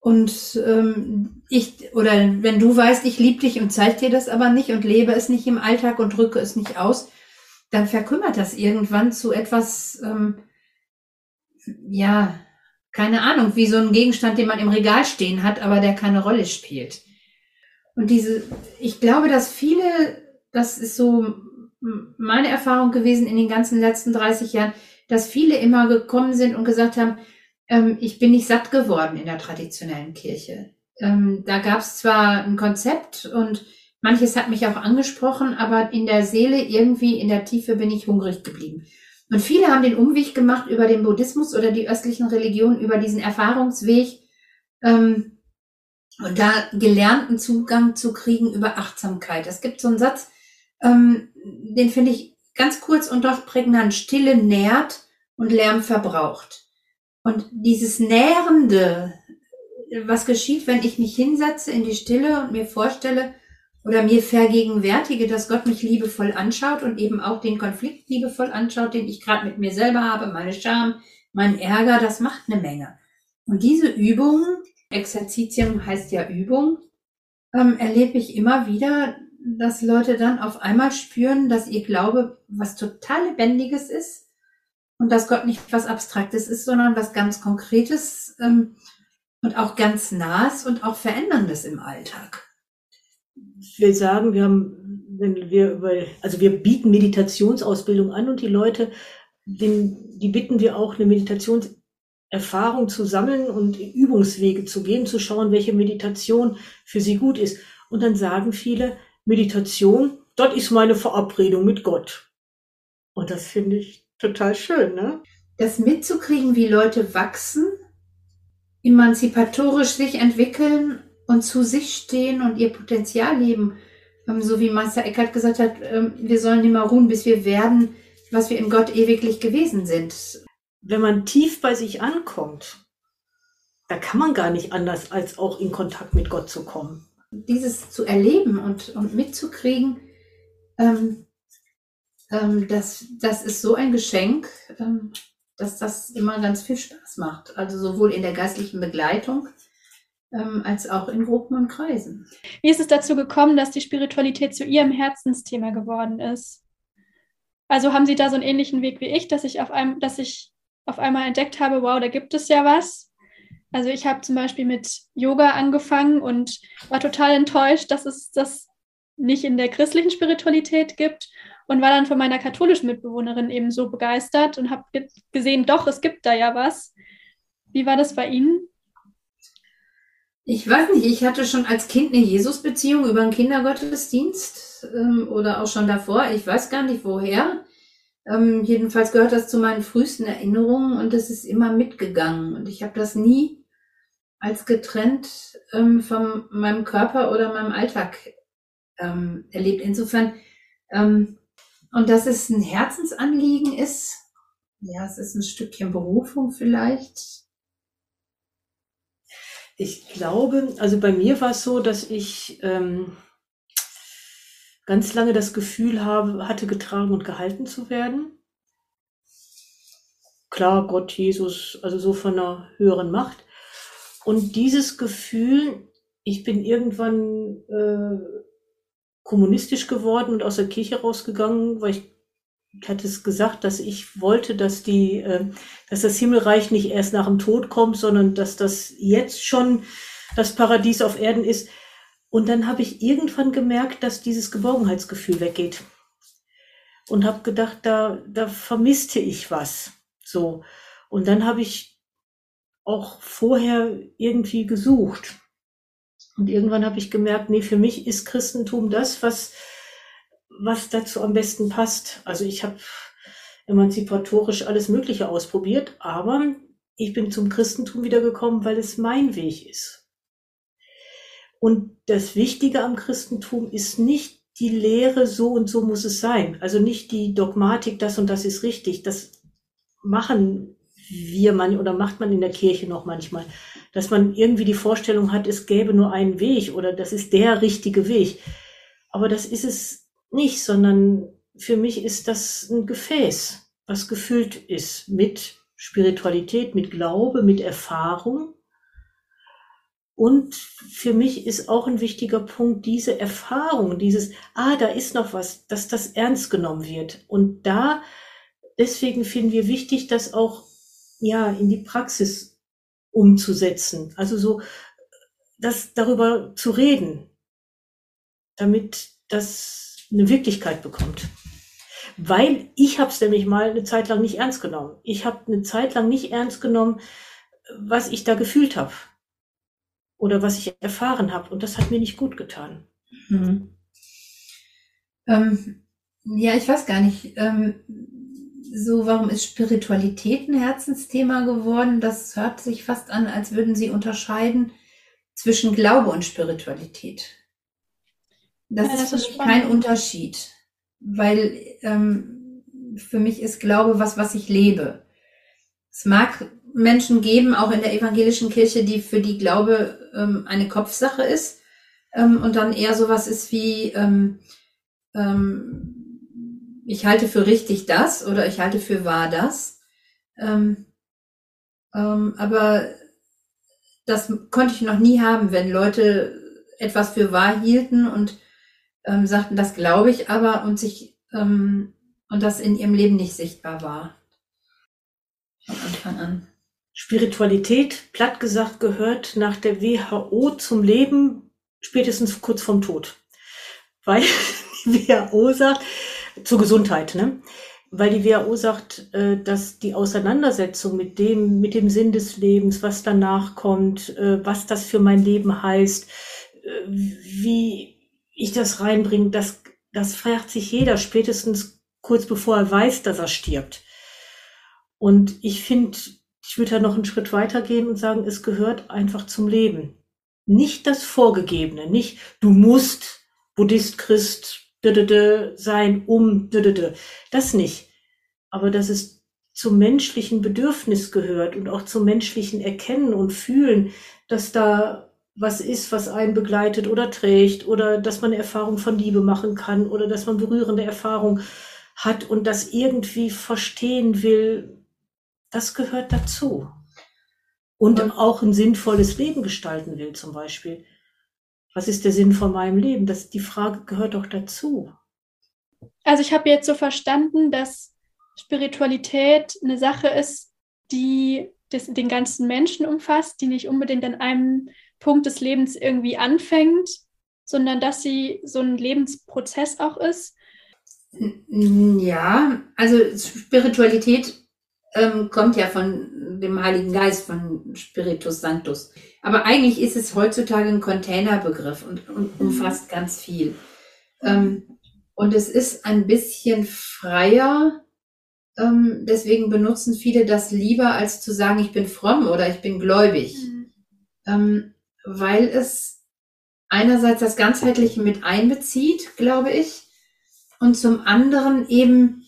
und ähm, ich, oder wenn du weißt, ich liebe dich und zeig dir das aber nicht und lebe es nicht im Alltag und drücke es nicht aus, dann verkümmert das irgendwann zu etwas, ähm, ja, keine Ahnung, wie so ein Gegenstand, den man im Regal stehen hat, aber der keine Rolle spielt. Und diese, ich glaube, dass viele, das ist so meine Erfahrung gewesen in den ganzen letzten 30 Jahren, dass viele immer gekommen sind und gesagt haben, ähm, ich bin nicht satt geworden in der traditionellen Kirche. Ähm, da gab es zwar ein Konzept und manches hat mich auch angesprochen, aber in der Seele irgendwie, in der Tiefe bin ich hungrig geblieben. Und viele haben den Umweg gemacht über den Buddhismus oder die östlichen Religionen, über diesen Erfahrungsweg ähm, und da gelernten Zugang zu kriegen über Achtsamkeit. Es gibt so einen Satz, ähm, den finde ich ganz kurz und doch prägnant. Stille nährt und Lärm verbraucht. Und dieses Nährende, was geschieht, wenn ich mich hinsetze in die Stille und mir vorstelle, oder mir vergegenwärtige, dass Gott mich liebevoll anschaut und eben auch den Konflikt liebevoll anschaut, den ich gerade mit mir selber habe, meine Scham, mein Ärger, das macht eine Menge. Und diese Übung, Exerzitium heißt ja Übung, ähm, erlebe ich immer wieder, dass Leute dann auf einmal spüren, dass ihr Glaube was total Lebendiges ist und dass Gott nicht was Abstraktes ist, sondern was ganz Konkretes ähm, und auch ganz Nahes und auch Veränderndes im Alltag will sagen, wir haben, wenn wir über, also wir bieten Meditationsausbildung an und die Leute, den, die bitten wir auch, eine Meditationserfahrung zu sammeln und Übungswege zu gehen, zu schauen, welche Meditation für sie gut ist. Und dann sagen viele, Meditation, dort ist meine Verabredung mit Gott. Und das finde ich total schön, ne? Das mitzukriegen, wie Leute wachsen, emanzipatorisch sich entwickeln und zu sich stehen und ihr Potenzial leben. Ähm, so wie Meister Eckhart gesagt hat, ähm, wir sollen immer ruhen, bis wir werden, was wir in Gott ewiglich gewesen sind. Wenn man tief bei sich ankommt, da kann man gar nicht anders, als auch in Kontakt mit Gott zu kommen. Dieses zu erleben und, und mitzukriegen, ähm, ähm, das, das ist so ein Geschenk, ähm, dass das immer ganz viel Spaß macht. Also sowohl in der geistlichen Begleitung, ähm, als auch in Gruppen und Kreisen. Wie ist es dazu gekommen, dass die Spiritualität zu Ihrem Herzensthema geworden ist? Also haben Sie da so einen ähnlichen Weg wie ich, dass ich auf einem, dass ich auf einmal entdeckt habe, wow, da gibt es ja was. Also ich habe zum Beispiel mit Yoga angefangen und war total enttäuscht, dass es das nicht in der christlichen Spiritualität gibt und war dann von meiner katholischen Mitbewohnerin eben so begeistert und habe gesehen, doch, es gibt da ja was. Wie war das bei Ihnen? Ich weiß nicht, ich hatte schon als Kind eine Jesus-Beziehung über einen Kindergottesdienst ähm, oder auch schon davor. Ich weiß gar nicht woher. Ähm, jedenfalls gehört das zu meinen frühesten Erinnerungen und es ist immer mitgegangen. Und ich habe das nie als getrennt ähm, von meinem Körper oder meinem Alltag ähm, erlebt. Insofern, ähm, und dass es ein Herzensanliegen ist, ja, es ist ein Stückchen Berufung vielleicht ich glaube, also bei mir war es so, dass ich ähm, ganz lange das Gefühl habe, hatte, getragen und gehalten zu werden. Klar, Gott, Jesus, also so von einer höheren Macht. Und dieses Gefühl, ich bin irgendwann äh, kommunistisch geworden und aus der Kirche rausgegangen, weil ich ich hatte es gesagt, dass ich wollte, dass die, äh, dass das Himmelreich nicht erst nach dem Tod kommt, sondern dass das jetzt schon das Paradies auf Erden ist. Und dann habe ich irgendwann gemerkt, dass dieses Geborgenheitsgefühl weggeht. Und habe gedacht, da, da vermisste ich was. So. Und dann habe ich auch vorher irgendwie gesucht. Und irgendwann habe ich gemerkt, nee, für mich ist Christentum das, was was dazu am besten passt. Also ich habe emanzipatorisch alles Mögliche ausprobiert, aber ich bin zum Christentum wiedergekommen, weil es mein Weg ist. Und das Wichtige am Christentum ist nicht die Lehre, so und so muss es sein. Also nicht die Dogmatik, das und das ist richtig. Das machen wir man oder macht man in der Kirche noch manchmal. dass man irgendwie die Vorstellung hat, es gäbe nur einen Weg oder das ist der richtige Weg. Aber das ist es nicht, sondern für mich ist das ein Gefäß, was gefüllt ist mit Spiritualität, mit Glaube, mit Erfahrung. Und für mich ist auch ein wichtiger Punkt diese Erfahrung, dieses, ah, da ist noch was, dass das ernst genommen wird. Und da, deswegen finden wir wichtig, das auch, ja, in die Praxis umzusetzen. Also so, das darüber zu reden, damit das eine Wirklichkeit bekommt. Weil ich habe es nämlich mal eine Zeit lang nicht ernst genommen. Ich habe eine Zeit lang nicht ernst genommen, was ich da gefühlt habe oder was ich erfahren habe. Und das hat mir nicht gut getan. Mhm. Ähm, ja, ich weiß gar nicht. Ähm, so, warum ist Spiritualität ein Herzensthema geworden? Das hört sich fast an, als würden Sie unterscheiden zwischen Glaube und Spiritualität. Das, ja, das ist, ist kein Unterschied weil ähm, für mich ist Glaube was, was ich lebe. Es mag Menschen geben, auch in der evangelischen Kirche, die für die Glaube ähm, eine Kopfsache ist ähm, und dann eher sowas ist wie ähm, ähm, ich halte für richtig das oder ich halte für wahr das. Ähm, ähm, aber das konnte ich noch nie haben, wenn Leute etwas für wahr hielten und ähm, sagten, das glaube ich aber und sich ähm, und das in ihrem Leben nicht sichtbar war. Von Anfang an. Spiritualität, platt gesagt, gehört nach der WHO zum Leben spätestens kurz vorm Tod. Weil die WHO sagt, zur Gesundheit, ne? Weil die WHO sagt, äh, dass die Auseinandersetzung mit dem, mit dem Sinn des Lebens, was danach kommt, äh, was das für mein Leben heißt, äh, wie, ich das reinbringe, das, das fragt sich jeder spätestens kurz bevor er weiß, dass er stirbt. Und ich finde, ich würde da noch einen Schritt weiter gehen und sagen, es gehört einfach zum Leben. Nicht das Vorgegebene, nicht du musst Buddhist, Christ sein, um das nicht. Aber dass es zum menschlichen Bedürfnis gehört und auch zum menschlichen Erkennen und Fühlen, dass da was ist, was einen begleitet oder trägt oder dass man Erfahrung von Liebe machen kann oder dass man berührende Erfahrung hat und das irgendwie verstehen will, das gehört dazu. Und ja. auch ein sinnvolles Leben gestalten will, zum Beispiel. Was ist der Sinn von meinem Leben? Das, die Frage gehört doch dazu. Also ich habe jetzt so verstanden, dass Spiritualität eine Sache ist, die das, den ganzen Menschen umfasst, die nicht unbedingt an einem Punkt des Lebens irgendwie anfängt, sondern dass sie so ein Lebensprozess auch ist? Ja, also Spiritualität ähm, kommt ja von dem Heiligen Geist, von Spiritus Sanctus. Aber eigentlich ist es heutzutage ein Containerbegriff und, und umfasst ganz viel. Ähm, und es ist ein bisschen freier. Ähm, deswegen benutzen viele das lieber, als zu sagen, ich bin fromm oder ich bin gläubig. Mhm. Weil es einerseits das Ganzheitliche mit einbezieht, glaube ich, und zum anderen eben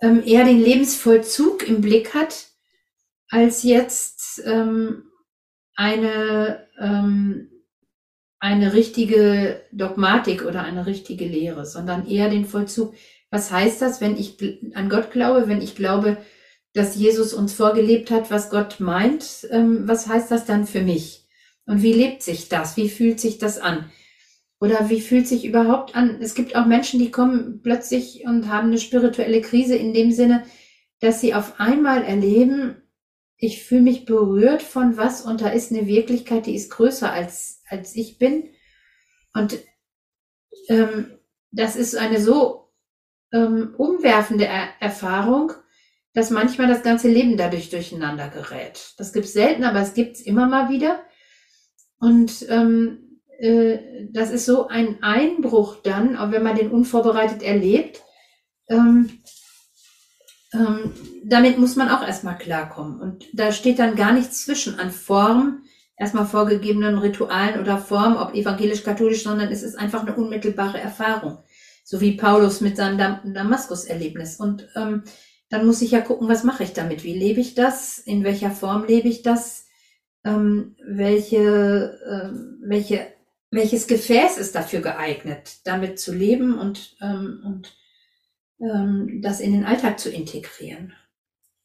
ähm, eher den Lebensvollzug im Blick hat, als jetzt ähm, eine, ähm, eine richtige Dogmatik oder eine richtige Lehre, sondern eher den Vollzug. Was heißt das, wenn ich an Gott glaube, wenn ich glaube, dass Jesus uns vorgelebt hat, was Gott meint, ähm, was heißt das dann für mich? Und wie lebt sich das? Wie fühlt sich das an? Oder wie fühlt sich überhaupt an? Es gibt auch Menschen, die kommen plötzlich und haben eine spirituelle Krise in dem Sinne, dass sie auf einmal erleben, ich fühle mich berührt von was und da ist eine Wirklichkeit, die ist größer als, als ich bin. Und ähm, das ist eine so ähm, umwerfende er Erfahrung, dass manchmal das ganze Leben dadurch durcheinander gerät. Das gibt es selten, aber es gibt es immer mal wieder. Und ähm, äh, das ist so ein Einbruch dann, auch wenn man den unvorbereitet erlebt. Ähm, ähm, damit muss man auch erstmal klarkommen. Und da steht dann gar nichts zwischen an Form, erstmal vorgegebenen Ritualen oder Form, ob evangelisch-katholisch, sondern es ist einfach eine unmittelbare Erfahrung. So wie Paulus mit seinem Dam Damaskus-Erlebnis. Und ähm, dann muss ich ja gucken, was mache ich damit? Wie lebe ich das? In welcher Form lebe ich das? Ähm, welche, ähm, welche, welches Gefäß ist dafür geeignet, damit zu leben und, ähm, und ähm, das in den Alltag zu integrieren.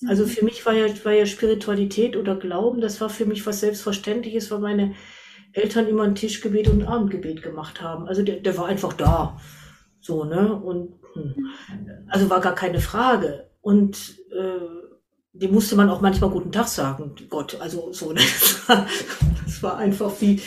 Also für mich war ja, war ja Spiritualität oder Glauben, das war für mich was Selbstverständliches, weil meine Eltern immer ein Tischgebet und ein Abendgebet gemacht haben. Also der, der war einfach da. So, ne? Und hm. also war gar keine Frage. Und äh, dem musste man auch manchmal guten Tag sagen. Gott, also so, ne? das, war, das war einfach wie,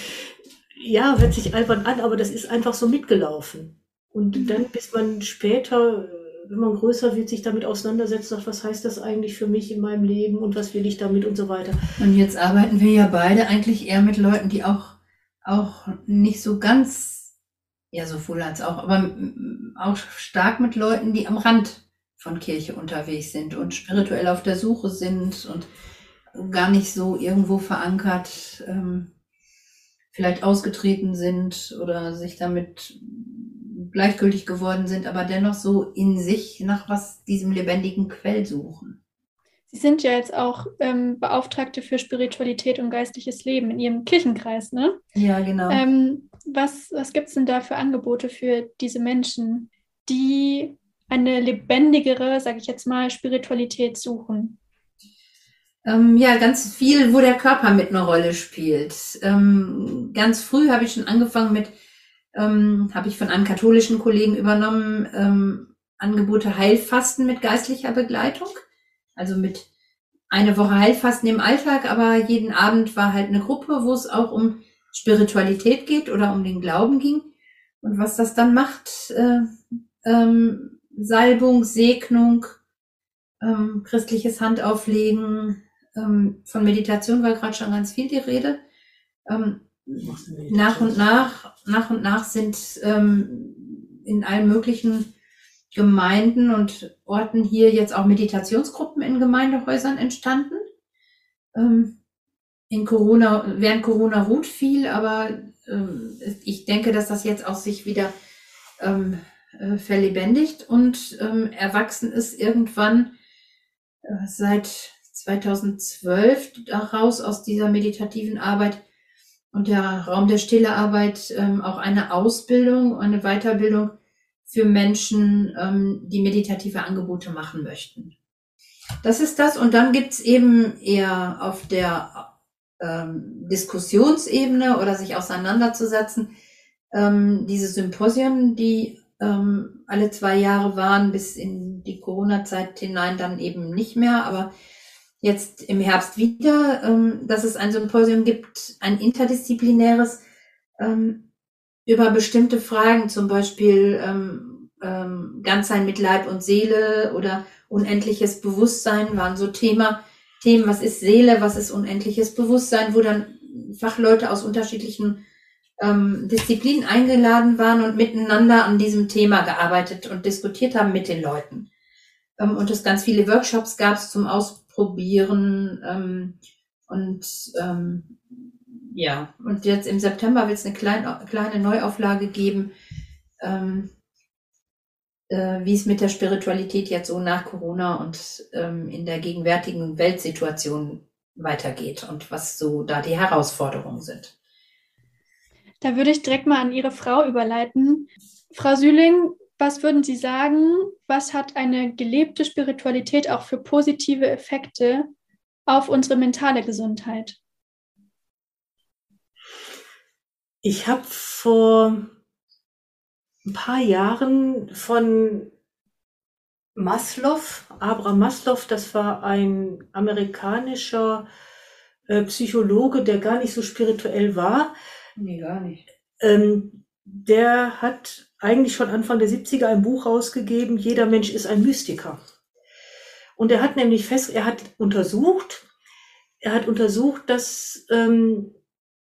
ja, hört sich albern an, aber das ist einfach so mitgelaufen. Und mhm. dann, bis man später wenn man größer wird, sich damit auseinandersetzt, sagt, was heißt das eigentlich für mich in meinem Leben und was will ich damit und so weiter. Und jetzt arbeiten wir ja beide eigentlich eher mit Leuten, die auch, auch nicht so ganz, ja, sowohl als auch, aber auch stark mit Leuten, die am Rand von Kirche unterwegs sind und spirituell auf der Suche sind und gar nicht so irgendwo verankert, ähm, vielleicht ausgetreten sind oder sich damit gleichgültig geworden sind, aber dennoch so in sich nach was diesem lebendigen Quell suchen. Sie sind ja jetzt auch ähm, Beauftragte für Spiritualität und geistliches Leben in Ihrem Kirchenkreis, ne? Ja, genau. Ähm, was was gibt es denn da für Angebote für diese Menschen, die eine lebendigere, sage ich jetzt mal, Spiritualität suchen? Ähm, ja, ganz viel, wo der Körper mit einer Rolle spielt. Ähm, ganz früh habe ich schon angefangen mit ähm, habe ich von einem katholischen Kollegen übernommen, ähm, Angebote Heilfasten mit geistlicher Begleitung. Also mit eine Woche Heilfasten im Alltag, aber jeden Abend war halt eine Gruppe, wo es auch um Spiritualität geht oder um den Glauben ging. Und was das dann macht, äh, ähm, Salbung, Segnung, ähm, christliches Handauflegen, ähm, von Meditation war gerade schon ganz viel die Rede. Ähm, nach und nach, nach und nach sind ähm, in allen möglichen Gemeinden und Orten hier jetzt auch Meditationsgruppen in Gemeindehäusern entstanden. Ähm, in Corona, während Corona ruht viel, aber ähm, ich denke, dass das jetzt auch sich wieder äh, verlebendigt und ähm, erwachsen ist irgendwann äh, seit 2012 daraus aus dieser meditativen Arbeit und der Raum der Stillearbeit ähm, auch eine Ausbildung, eine Weiterbildung für Menschen, ähm, die meditative Angebote machen möchten. Das ist das. Und dann gibt's eben eher auf der ähm, Diskussionsebene oder sich auseinanderzusetzen, ähm, diese Symposien, die ähm, alle zwei Jahre waren, bis in die Corona-Zeit hinein dann eben nicht mehr, aber jetzt im Herbst wieder, ähm, dass es ein Symposium gibt, ein interdisziplinäres, ähm, über bestimmte Fragen, zum Beispiel ähm, ähm, Ganzsein mit Leib und Seele oder unendliches Bewusstsein waren so Thema, Themen, was ist Seele, was ist unendliches Bewusstsein, wo dann Fachleute aus unterschiedlichen ähm, Disziplinen eingeladen waren und miteinander an diesem Thema gearbeitet und diskutiert haben mit den Leuten. Ähm, und es ganz viele Workshops gab zum Aus probieren. Ähm, und ähm, ja, und jetzt im September wird es eine kleine, kleine Neuauflage geben, ähm, äh, wie es mit der Spiritualität jetzt so nach Corona und ähm, in der gegenwärtigen Weltsituation weitergeht und was so da die Herausforderungen sind. Da würde ich direkt mal an Ihre Frau überleiten. Frau Süling, was würden Sie sagen, was hat eine gelebte Spiritualität auch für positive Effekte auf unsere mentale Gesundheit? Ich habe vor ein paar Jahren von Maslow, Abraham Maslow, das war ein amerikanischer äh, Psychologe, der gar nicht so spirituell war. Nee, gar nicht. Ähm, der hat eigentlich schon Anfang der 70er ein Buch rausgegeben, Jeder Mensch ist ein Mystiker. Und er hat nämlich fest, er hat untersucht, er hat untersucht, dass, ähm,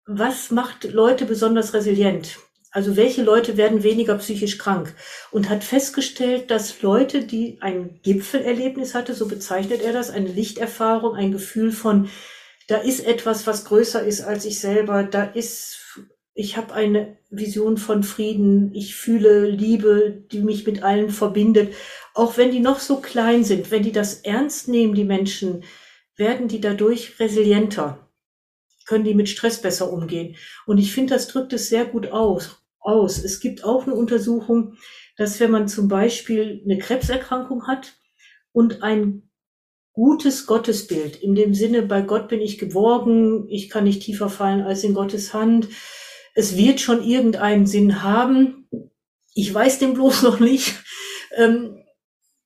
was macht Leute besonders resilient? Also welche Leute werden weniger psychisch krank? Und hat festgestellt, dass Leute, die ein Gipfelerlebnis hatte, so bezeichnet er das, eine Lichterfahrung, ein Gefühl von, da ist etwas, was größer ist als ich selber, da ist ich habe eine Vision von Frieden, ich fühle Liebe, die mich mit allen verbindet. Auch wenn die noch so klein sind, wenn die das ernst nehmen, die Menschen, werden die dadurch resilienter. können die mit Stress besser umgehen. Und ich finde, das drückt es sehr gut aus. aus. Es gibt auch eine Untersuchung, dass wenn man zum Beispiel eine Krebserkrankung hat und ein gutes Gottesbild, in dem Sinne, bei Gott bin ich geborgen, ich kann nicht tiefer fallen als in Gottes Hand, es wird schon irgendeinen Sinn haben, ich weiß den bloß noch nicht, ähm,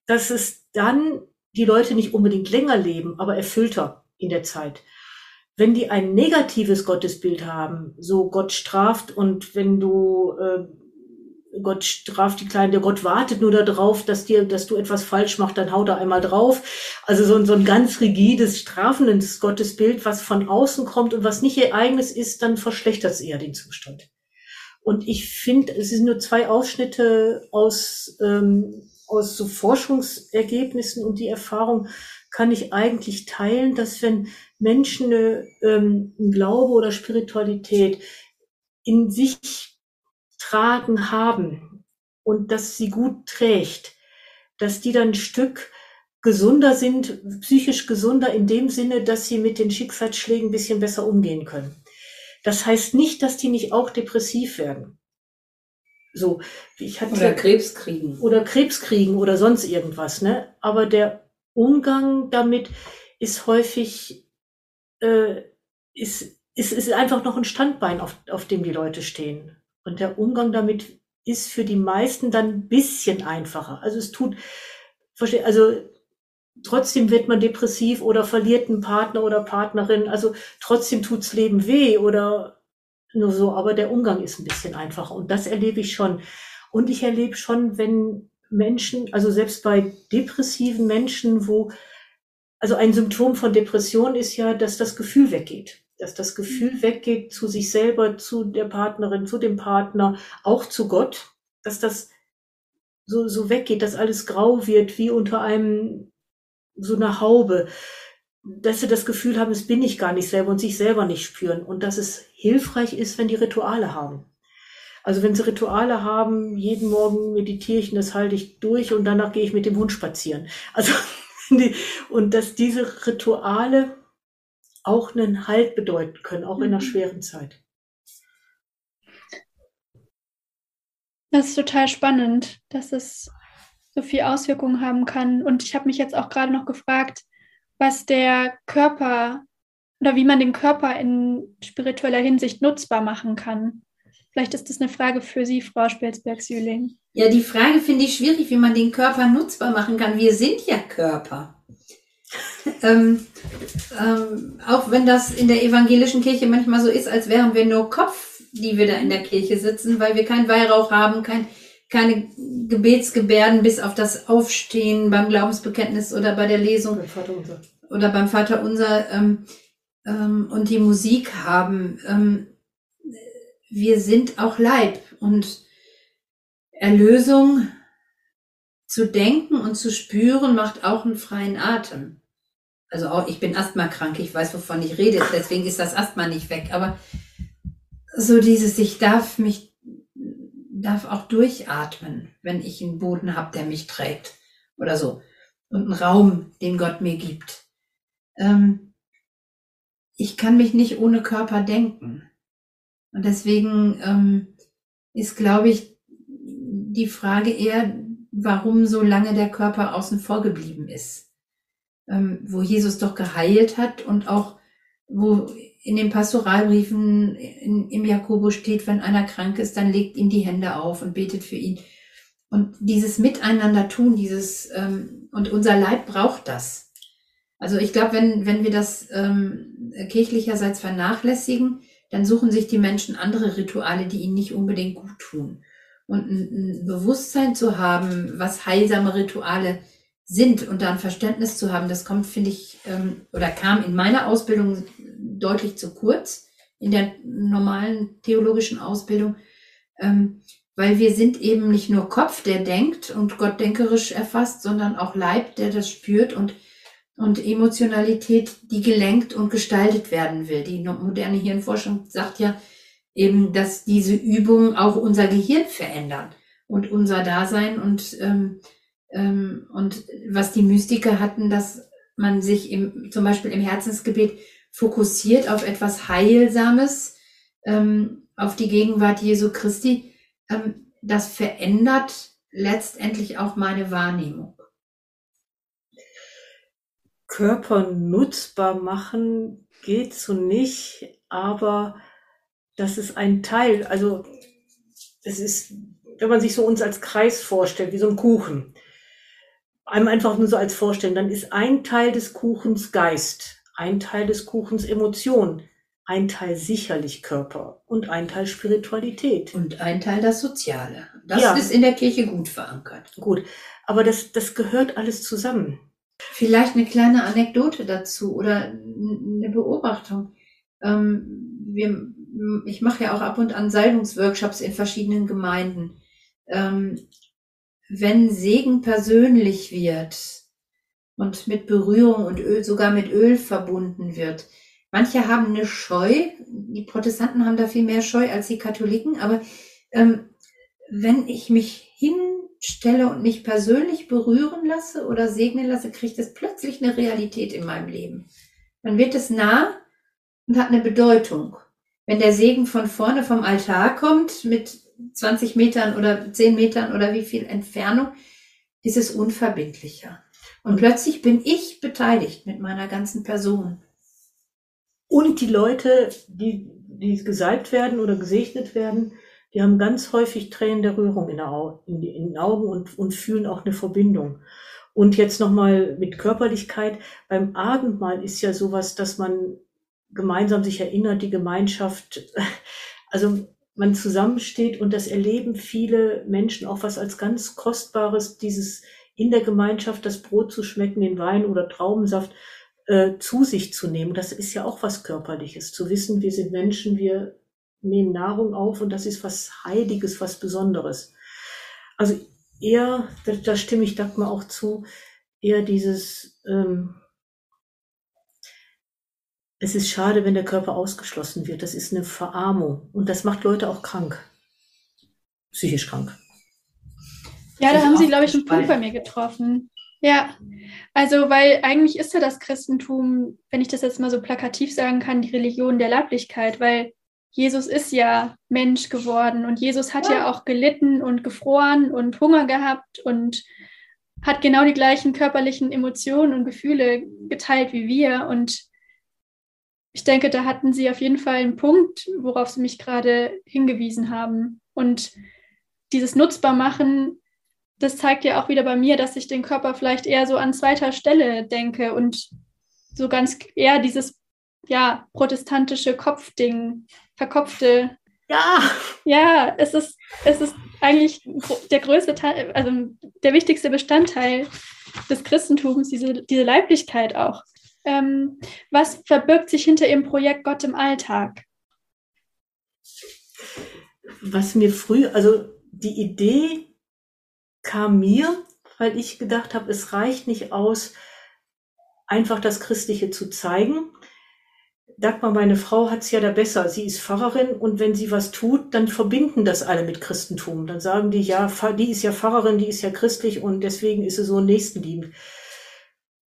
dass es dann die Leute nicht unbedingt länger leben, aber erfüllter in der Zeit. Wenn die ein negatives Gottesbild haben, so Gott straft und wenn du äh, Gott straft die Kleinen, der Gott wartet nur darauf, dass dir, dass du etwas falsch machst, dann haut er einmal drauf. Also so, so ein ganz rigides, strafendes Gottesbild, was von außen kommt und was nicht ihr eigenes ist, dann verschlechtert es eher den Zustand. Und ich finde, es sind nur zwei Ausschnitte aus, ähm, aus so Forschungsergebnissen und die Erfahrung kann ich eigentlich teilen, dass wenn Menschen eine, ähm, Glaube oder Spiritualität in sich tragen haben und dass sie gut trägt, dass die dann ein Stück gesunder sind, psychisch gesunder in dem Sinne, dass sie mit den Schicksalsschlägen ein bisschen besser umgehen können. Das heißt nicht, dass die nicht auch depressiv werden. So, ich hatte, oder Krebs kriegen. Oder Krebs kriegen oder sonst irgendwas, ne? Aber der Umgang damit ist häufig, äh, ist, ist, ist einfach noch ein Standbein, auf, auf dem die Leute stehen. Und der Umgang damit ist für die meisten dann ein bisschen einfacher. Also es tut, also trotzdem wird man depressiv oder verliert einen Partner oder Partnerin. Also trotzdem tut's Leben weh oder nur so. Aber der Umgang ist ein bisschen einfacher. Und das erlebe ich schon. Und ich erlebe schon, wenn Menschen, also selbst bei depressiven Menschen, wo, also ein Symptom von Depression ist ja, dass das Gefühl weggeht dass das Gefühl weggeht zu sich selber, zu der Partnerin, zu dem Partner, auch zu Gott, dass das so, so weggeht, dass alles grau wird, wie unter einem, so einer Haube, dass sie das Gefühl haben, es bin ich gar nicht selber und sich selber nicht spüren und dass es hilfreich ist, wenn die Rituale haben. Also wenn sie Rituale haben, jeden Morgen meditiere ich und das halte ich durch und danach gehe ich mit dem Hund spazieren. Also, und dass diese Rituale auch einen Halt bedeuten können, auch in einer mhm. schweren Zeit. Das ist total spannend, dass es so viel Auswirkungen haben kann. Und ich habe mich jetzt auch gerade noch gefragt, was der Körper oder wie man den Körper in spiritueller Hinsicht nutzbar machen kann. Vielleicht ist das eine Frage für Sie, Frau Spelsberg-Sühling. Ja, die Frage finde ich schwierig, wie man den Körper nutzbar machen kann. Wir sind ja Körper. Ähm, ähm, auch wenn das in der evangelischen Kirche manchmal so ist, als wären wir nur Kopf, die wir da in der Kirche sitzen, weil wir keinen Weihrauch haben, kein, keine Gebetsgebärden bis auf das Aufstehen beim Glaubensbekenntnis oder bei der Lesung oder beim Vater Unser ähm, ähm, und die Musik haben. Ähm, wir sind auch Leib und Erlösung zu denken und zu spüren macht auch einen freien Atem. Also auch, ich bin Asthma-krank, ich weiß, wovon ich rede, deswegen ist das Asthma nicht weg. Aber so dieses, ich darf mich, darf auch durchatmen, wenn ich einen Boden habe, der mich trägt oder so. Und einen Raum, den Gott mir gibt. Ähm, ich kann mich nicht ohne Körper denken. Und deswegen ähm, ist, glaube ich, die Frage eher, warum so lange der Körper außen vor geblieben ist. Ähm, wo Jesus doch geheilt hat und auch wo in den Pastoralbriefen in, im Jakobus steht, wenn einer krank ist, dann legt ihm die Hände auf und betet für ihn. Und dieses Miteinander tun, dieses ähm, und unser Leib braucht das. Also ich glaube, wenn wenn wir das ähm, kirchlicherseits vernachlässigen, dann suchen sich die Menschen andere Rituale, die ihnen nicht unbedingt gut tun und ein, ein Bewusstsein zu haben, was heilsame Rituale sind und da ein Verständnis zu haben, das kommt, finde ich, ähm, oder kam in meiner Ausbildung deutlich zu kurz, in der normalen theologischen Ausbildung, ähm, weil wir sind eben nicht nur Kopf, der denkt und Gott denkerisch erfasst, sondern auch Leib, der das spürt und, und Emotionalität, die gelenkt und gestaltet werden will. Die moderne Hirnforschung sagt ja, eben, dass diese Übungen auch unser Gehirn verändern und unser Dasein und, ähm, ähm, und was die Mystiker hatten, dass man sich im, zum Beispiel im Herzensgebet fokussiert auf etwas Heilsames, ähm, auf die Gegenwart Jesu Christi, ähm, das verändert letztendlich auch meine Wahrnehmung. Körper nutzbar machen geht so nicht, aber das ist ein Teil, also es ist, wenn man sich so uns als Kreis vorstellt, wie so ein Kuchen, einem einfach nur so als vorstellen, dann ist ein Teil des Kuchens Geist, ein Teil des Kuchens Emotion, ein Teil sicherlich Körper und ein Teil Spiritualität. Und ein Teil das Soziale. Das ja. ist in der Kirche gut verankert. Gut, aber das, das gehört alles zusammen. Vielleicht eine kleine Anekdote dazu oder eine Beobachtung. Ähm, wir, ich mache ja auch ab und an Salbungsworkshops in verschiedenen Gemeinden. Ähm, wenn Segen persönlich wird und mit Berührung und Öl, sogar mit Öl verbunden wird, manche haben eine Scheu, die Protestanten haben da viel mehr Scheu als die Katholiken, aber ähm, wenn ich mich hinstelle und mich persönlich berühren lasse oder segnen lasse, kriegt es plötzlich eine Realität in meinem Leben. Dann wird es nah und hat eine Bedeutung. Wenn der Segen von vorne vom Altar kommt mit 20 Metern oder 10 Metern oder wie viel Entfernung, ist es unverbindlicher. Und plötzlich bin ich beteiligt mit meiner ganzen Person. Und die Leute, die, die gesalbt werden oder gesegnet werden, die haben ganz häufig Tränen der Rührung in, der in, die, in den Augen und, und fühlen auch eine Verbindung. Und jetzt nochmal mit Körperlichkeit. Beim Abendmahl ist ja sowas, dass man gemeinsam sich erinnert, die Gemeinschaft, also man zusammensteht und das erleben viele Menschen auch was als ganz Kostbares, dieses in der Gemeinschaft das Brot zu schmecken, den Wein oder Traubensaft äh, zu sich zu nehmen. Das ist ja auch was Körperliches, zu wissen, wir sind Menschen, wir nehmen Nahrung auf und das ist was Heiliges, was Besonderes. Also eher, da, da stimme ich Dagmar auch zu, eher dieses, ähm, es ist schade, wenn der Körper ausgeschlossen wird. Das ist eine Verarmung. Und das macht Leute auch krank. Psychisch krank. Ja, da haben Sie, glaube ich, einen Punkt bei mir getroffen. Ja, also weil eigentlich ist ja das Christentum, wenn ich das jetzt mal so plakativ sagen kann, die Religion der Leiblichkeit, weil Jesus ist ja Mensch geworden und Jesus hat ja, ja auch gelitten und gefroren und Hunger gehabt und hat genau die gleichen körperlichen Emotionen und Gefühle geteilt wie wir und ich denke, da hatten Sie auf jeden Fall einen Punkt, worauf Sie mich gerade hingewiesen haben. Und dieses Nutzbarmachen, das zeigt ja auch wieder bei mir, dass ich den Körper vielleicht eher so an zweiter Stelle denke und so ganz eher dieses ja protestantische Kopfding, verkopfte. Ja. Ja, es ist es ist eigentlich der größte Teil, also der wichtigste Bestandteil des Christentums, diese, diese Leiblichkeit auch. Ähm, was verbirgt sich hinter Ihrem Projekt Gott im Alltag? Was mir früh, also die Idee kam mir, weil ich gedacht habe, es reicht nicht aus, einfach das Christliche zu zeigen. Dagmar, meine Frau, hat es ja da besser. Sie ist Pfarrerin und wenn sie was tut, dann verbinden das alle mit Christentum. Dann sagen die, ja, die ist ja Pfarrerin, die ist ja christlich und deswegen ist sie so nächstenliebend.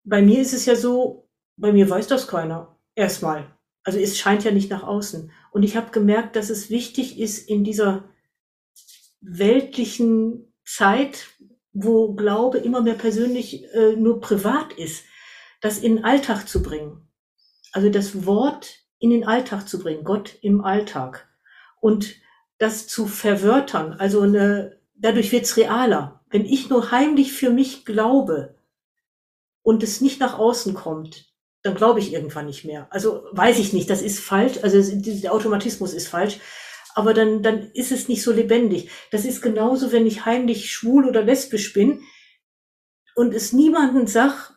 Bei mir ist es ja so, bei mir weiß das keiner. Erstmal. Also es scheint ja nicht nach außen. Und ich habe gemerkt, dass es wichtig ist in dieser weltlichen Zeit, wo Glaube immer mehr persönlich äh, nur privat ist, das in den Alltag zu bringen. Also das Wort in den Alltag zu bringen, Gott im Alltag. Und das zu verwörtern, also eine, dadurch wird's realer. Wenn ich nur heimlich für mich glaube und es nicht nach außen kommt, dann glaube ich irgendwann nicht mehr. Also weiß ich nicht, das ist falsch, also der Automatismus ist falsch, aber dann, dann ist es nicht so lebendig. Das ist genauso, wenn ich heimlich schwul oder lesbisch bin und es niemanden sagt,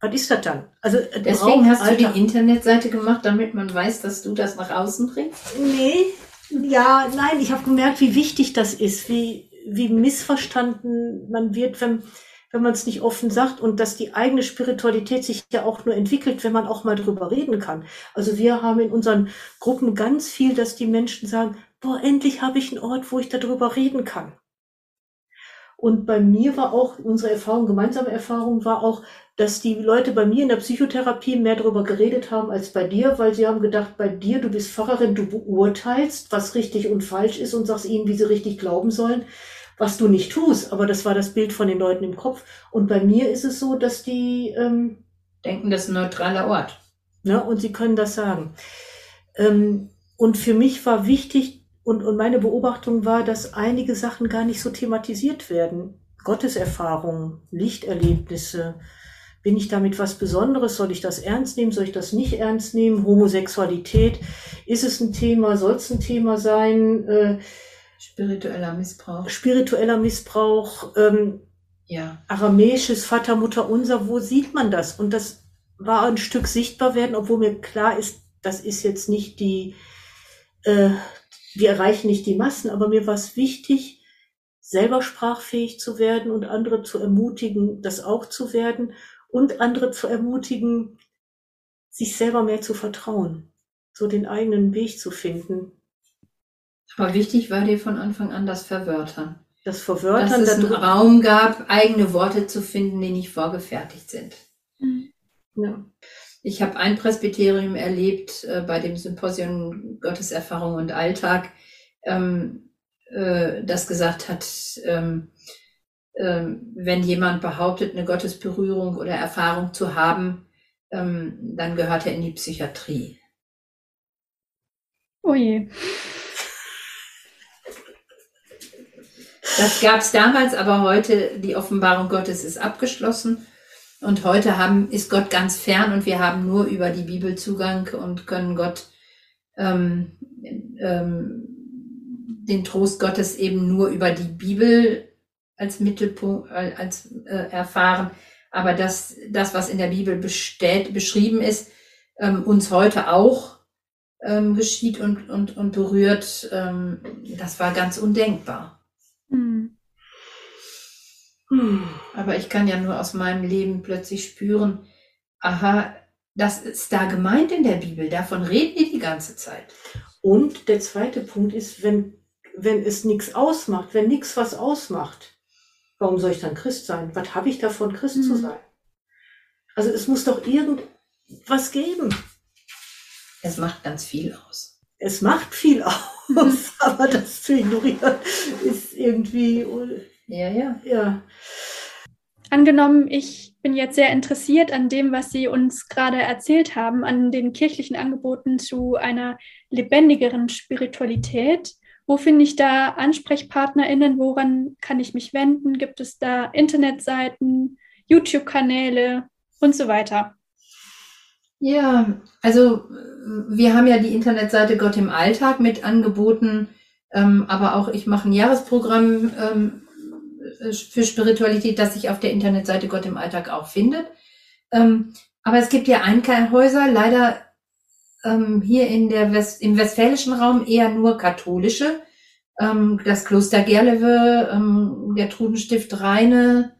was ist das dann? Also deswegen hast Alter. du die Internetseite gemacht, damit man weiß, dass du das nach außen bringst? Nee, ja, nein, ich habe gemerkt, wie wichtig das ist, wie wie missverstanden man wird, wenn wenn man es nicht offen sagt und dass die eigene Spiritualität sich ja auch nur entwickelt, wenn man auch mal drüber reden kann. Also wir haben in unseren Gruppen ganz viel, dass die Menschen sagen, boah, endlich habe ich einen Ort, wo ich darüber reden kann. Und bei mir war auch unsere Erfahrung, gemeinsame Erfahrung war auch, dass die Leute bei mir in der Psychotherapie mehr darüber geredet haben als bei dir, weil sie haben gedacht, bei dir, du bist Pfarrerin, du beurteilst, was richtig und falsch ist und sagst ihnen, wie sie richtig glauben sollen, was du nicht tust. Aber das war das Bild von den Leuten im Kopf. Und bei mir ist es so, dass die ähm, denken, das ist ein neutraler Ort. Ne, und sie können das sagen. Ähm, und für mich war wichtig, und, und meine Beobachtung war, dass einige Sachen gar nicht so thematisiert werden. Gotteserfahrungen, Lichterlebnisse, bin ich damit was Besonderes? Soll ich das ernst nehmen? Soll ich das nicht ernst nehmen? Homosexualität, ist es ein Thema? Soll es ein Thema sein? Äh, spiritueller Missbrauch. Spiritueller Missbrauch, ähm, ja. aramäisches Vater, Mutter unser, wo sieht man das? Und das war ein Stück sichtbar werden, obwohl mir klar ist, das ist jetzt nicht die, äh, wir erreichen nicht die Massen, aber mir war es wichtig, selber sprachfähig zu werden und andere zu ermutigen, das auch zu werden und andere zu ermutigen, sich selber mehr zu vertrauen, so den eigenen Weg zu finden. Aber wichtig war dir von Anfang an das Verwörtern. Das Verwörtern. Dass es einen Raum gab, eigene Worte zu finden, die nicht vorgefertigt sind. Mhm. Ja. Ich habe ein Presbyterium erlebt äh, bei dem Symposium Gotteserfahrung und Alltag, ähm, äh, das gesagt hat, ähm, ähm, wenn jemand behauptet, eine Gottesberührung oder Erfahrung zu haben, ähm, dann gehört er in die Psychiatrie. Oh je. Das gab es damals, aber heute, die Offenbarung Gottes ist abgeschlossen. Und heute haben, ist Gott ganz fern und wir haben nur über die Bibel Zugang und können Gott, ähm, ähm, den Trost Gottes eben nur über die Bibel als Mittelpunkt, äh, als äh, erfahren. Aber das, das, was in der Bibel bestellt, beschrieben ist, ähm, uns heute auch ähm, geschieht und, und, und berührt, ähm, das war ganz undenkbar. Aber ich kann ja nur aus meinem Leben plötzlich spüren, aha, das ist da gemeint in der Bibel, davon reden die die ganze Zeit. Und der zweite Punkt ist, wenn, wenn es nichts ausmacht, wenn nichts was ausmacht, warum soll ich dann Christ sein? Was habe ich davon, Christ mhm. zu sein? Also es muss doch irgendwas geben. Es macht ganz viel aus. Es macht viel aus, aber das zu ignorieren ist irgendwie. Ja, ja. Ja. Angenommen, ich bin jetzt sehr interessiert an dem, was Sie uns gerade erzählt haben, an den kirchlichen Angeboten zu einer lebendigeren Spiritualität. Wo finde ich da AnsprechpartnerInnen? Woran kann ich mich wenden? Gibt es da Internetseiten, YouTube-Kanäle und so weiter? Ja, also wir haben ja die Internetseite Gott im Alltag mit angeboten, ähm, aber auch ich mache ein Jahresprogramm ähm, für Spiritualität, das sich auf der Internetseite Gott im Alltag auch findet. Ähm, aber es gibt ja Einkehrhäuser, leider ähm, hier in der West, im westfälischen Raum eher nur katholische. Ähm, das Kloster Gerlewe, ähm, der Trudenstift Rheine,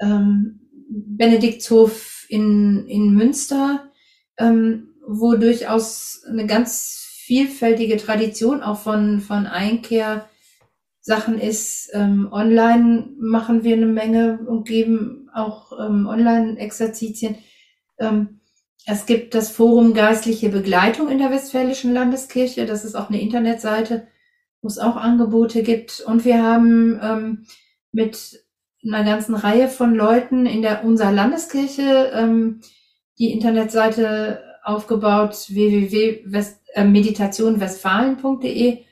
ähm, Benediktshof in, in Münster, ähm, wo durchaus eine ganz vielfältige Tradition auch von, von Einkehr Sachen ist. Ähm, online machen wir eine Menge und geben auch ähm, Online-Exerzitien. Ähm, es gibt das Forum Geistliche Begleitung in der Westfälischen Landeskirche. Das ist auch eine Internetseite, wo es auch Angebote gibt. Und wir haben ähm, mit einer ganzen Reihe von Leuten in der unserer Landeskirche ähm, die Internetseite aufgebaut www.meditationwestfalen.de,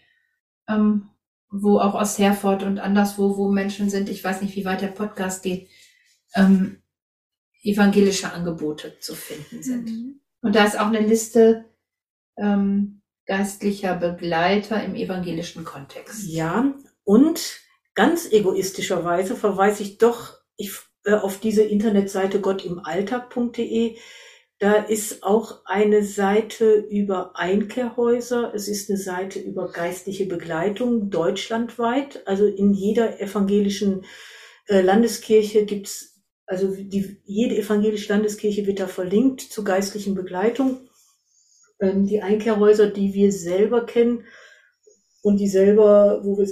ähm, wo auch aus Herford und anderswo, wo Menschen sind, ich weiß nicht, wie weit der Podcast geht, ähm, evangelische Angebote zu finden sind. Mhm. Und da ist auch eine Liste ähm, geistlicher Begleiter im evangelischen Kontext. Ja, und ganz egoistischerweise verweise ich doch ich, äh, auf diese Internetseite gottimalltag.de. Da ist auch eine Seite über Einkehrhäuser. Es ist eine Seite über geistliche Begleitung deutschlandweit. Also in jeder evangelischen äh, Landeskirche gibt's also die, jede evangelische Landeskirche wird da verlinkt zur geistlichen Begleitung. Ähm, die Einkehrhäuser, die wir selber kennen und die selber, wo wir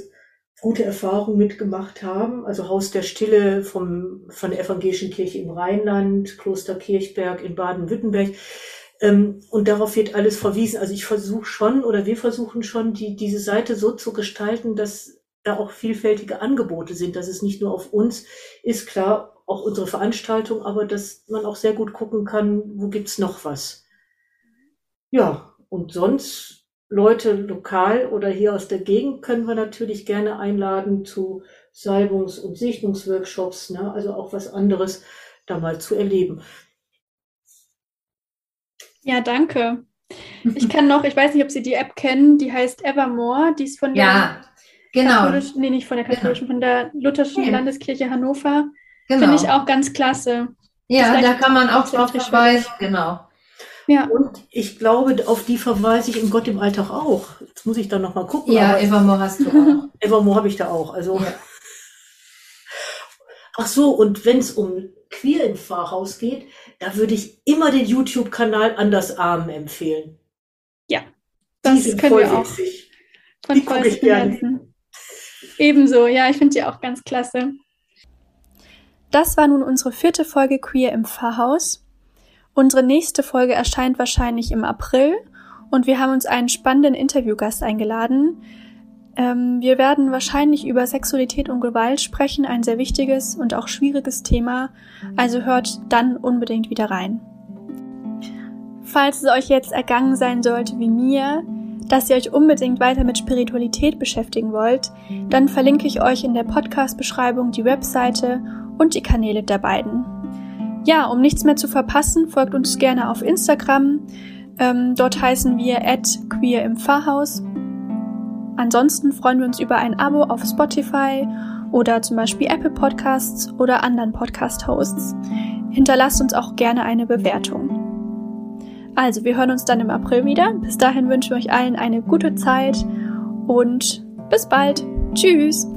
gute Erfahrungen mitgemacht haben. Also Haus der Stille vom, von der Evangelischen Kirche im Rheinland, Kloster Kirchberg in Baden-Württemberg. Ähm, und darauf wird alles verwiesen. Also ich versuche schon oder wir versuchen schon, die, diese Seite so zu gestalten, dass da auch vielfältige Angebote sind, dass es nicht nur auf uns ist, klar, auch unsere Veranstaltung, aber dass man auch sehr gut gucken kann, wo gibt's noch was. Ja, und sonst Leute lokal oder hier aus der Gegend können wir natürlich gerne einladen zu Salbungs- und Sichtungsworkshops, ne? also auch was anderes da mal zu erleben. Ja, danke. Ich kann noch, ich weiß nicht, ob Sie die App kennen, die heißt Evermore, die ist von der Ja, genau. katholischen, nee, nicht von der katholischen, von der Lutherschen Ja. Landeskirche Hannover. Genau. Finde ich auch ganz klasse. ja, da kann man auch drauf verweisen. Genau. Ja, Und ich glaube, auf die verweise ich in Gott im Alltag auch. Jetzt muss ich da noch mal gucken. Ja, Evermore hast du auch. Evermore habe ich da auch. Also Ja. Ach so, und wenn es um Queer im Pfarrhaus geht, da würde ich immer den YouTube-Kanal Anders Armen empfehlen. ja. Die Das sind können voll wir auch witzig. von die guck ich gerne. Ebenso, ja, ich finde die auch ganz klasse. Das war nun unsere vierte Folge Queer im Pfarrhaus. Unsere nächste Folge erscheint wahrscheinlich im April und wir haben uns einen spannenden Interviewgast eingeladen. Ähm, wir werden wahrscheinlich über Sexualität und Gewalt sprechen, ein sehr wichtiges und auch schwieriges Thema, also hört dann unbedingt wieder rein. Falls es euch jetzt ergangen sein sollte wie mir, dass ihr euch unbedingt weiter mit Spiritualität beschäftigen wollt, dann verlinke ich euch in der Podcast-Beschreibung die Webseite und die Kanäle der beiden. Ja, um nichts mehr zu verpassen, folgt uns gerne auf Instagram. Ähm, dort heißen wir queer im Pfarrhaus. Ansonsten freuen wir uns über ein Abo auf Spotify oder zum Beispiel Apple Podcasts oder anderen Podcast-Hosts. Hinterlasst uns auch gerne eine Bewertung. Also, wir hören uns dann im April wieder. Bis dahin wünschen wir euch allen eine gute Zeit und bis bald. Tschüss.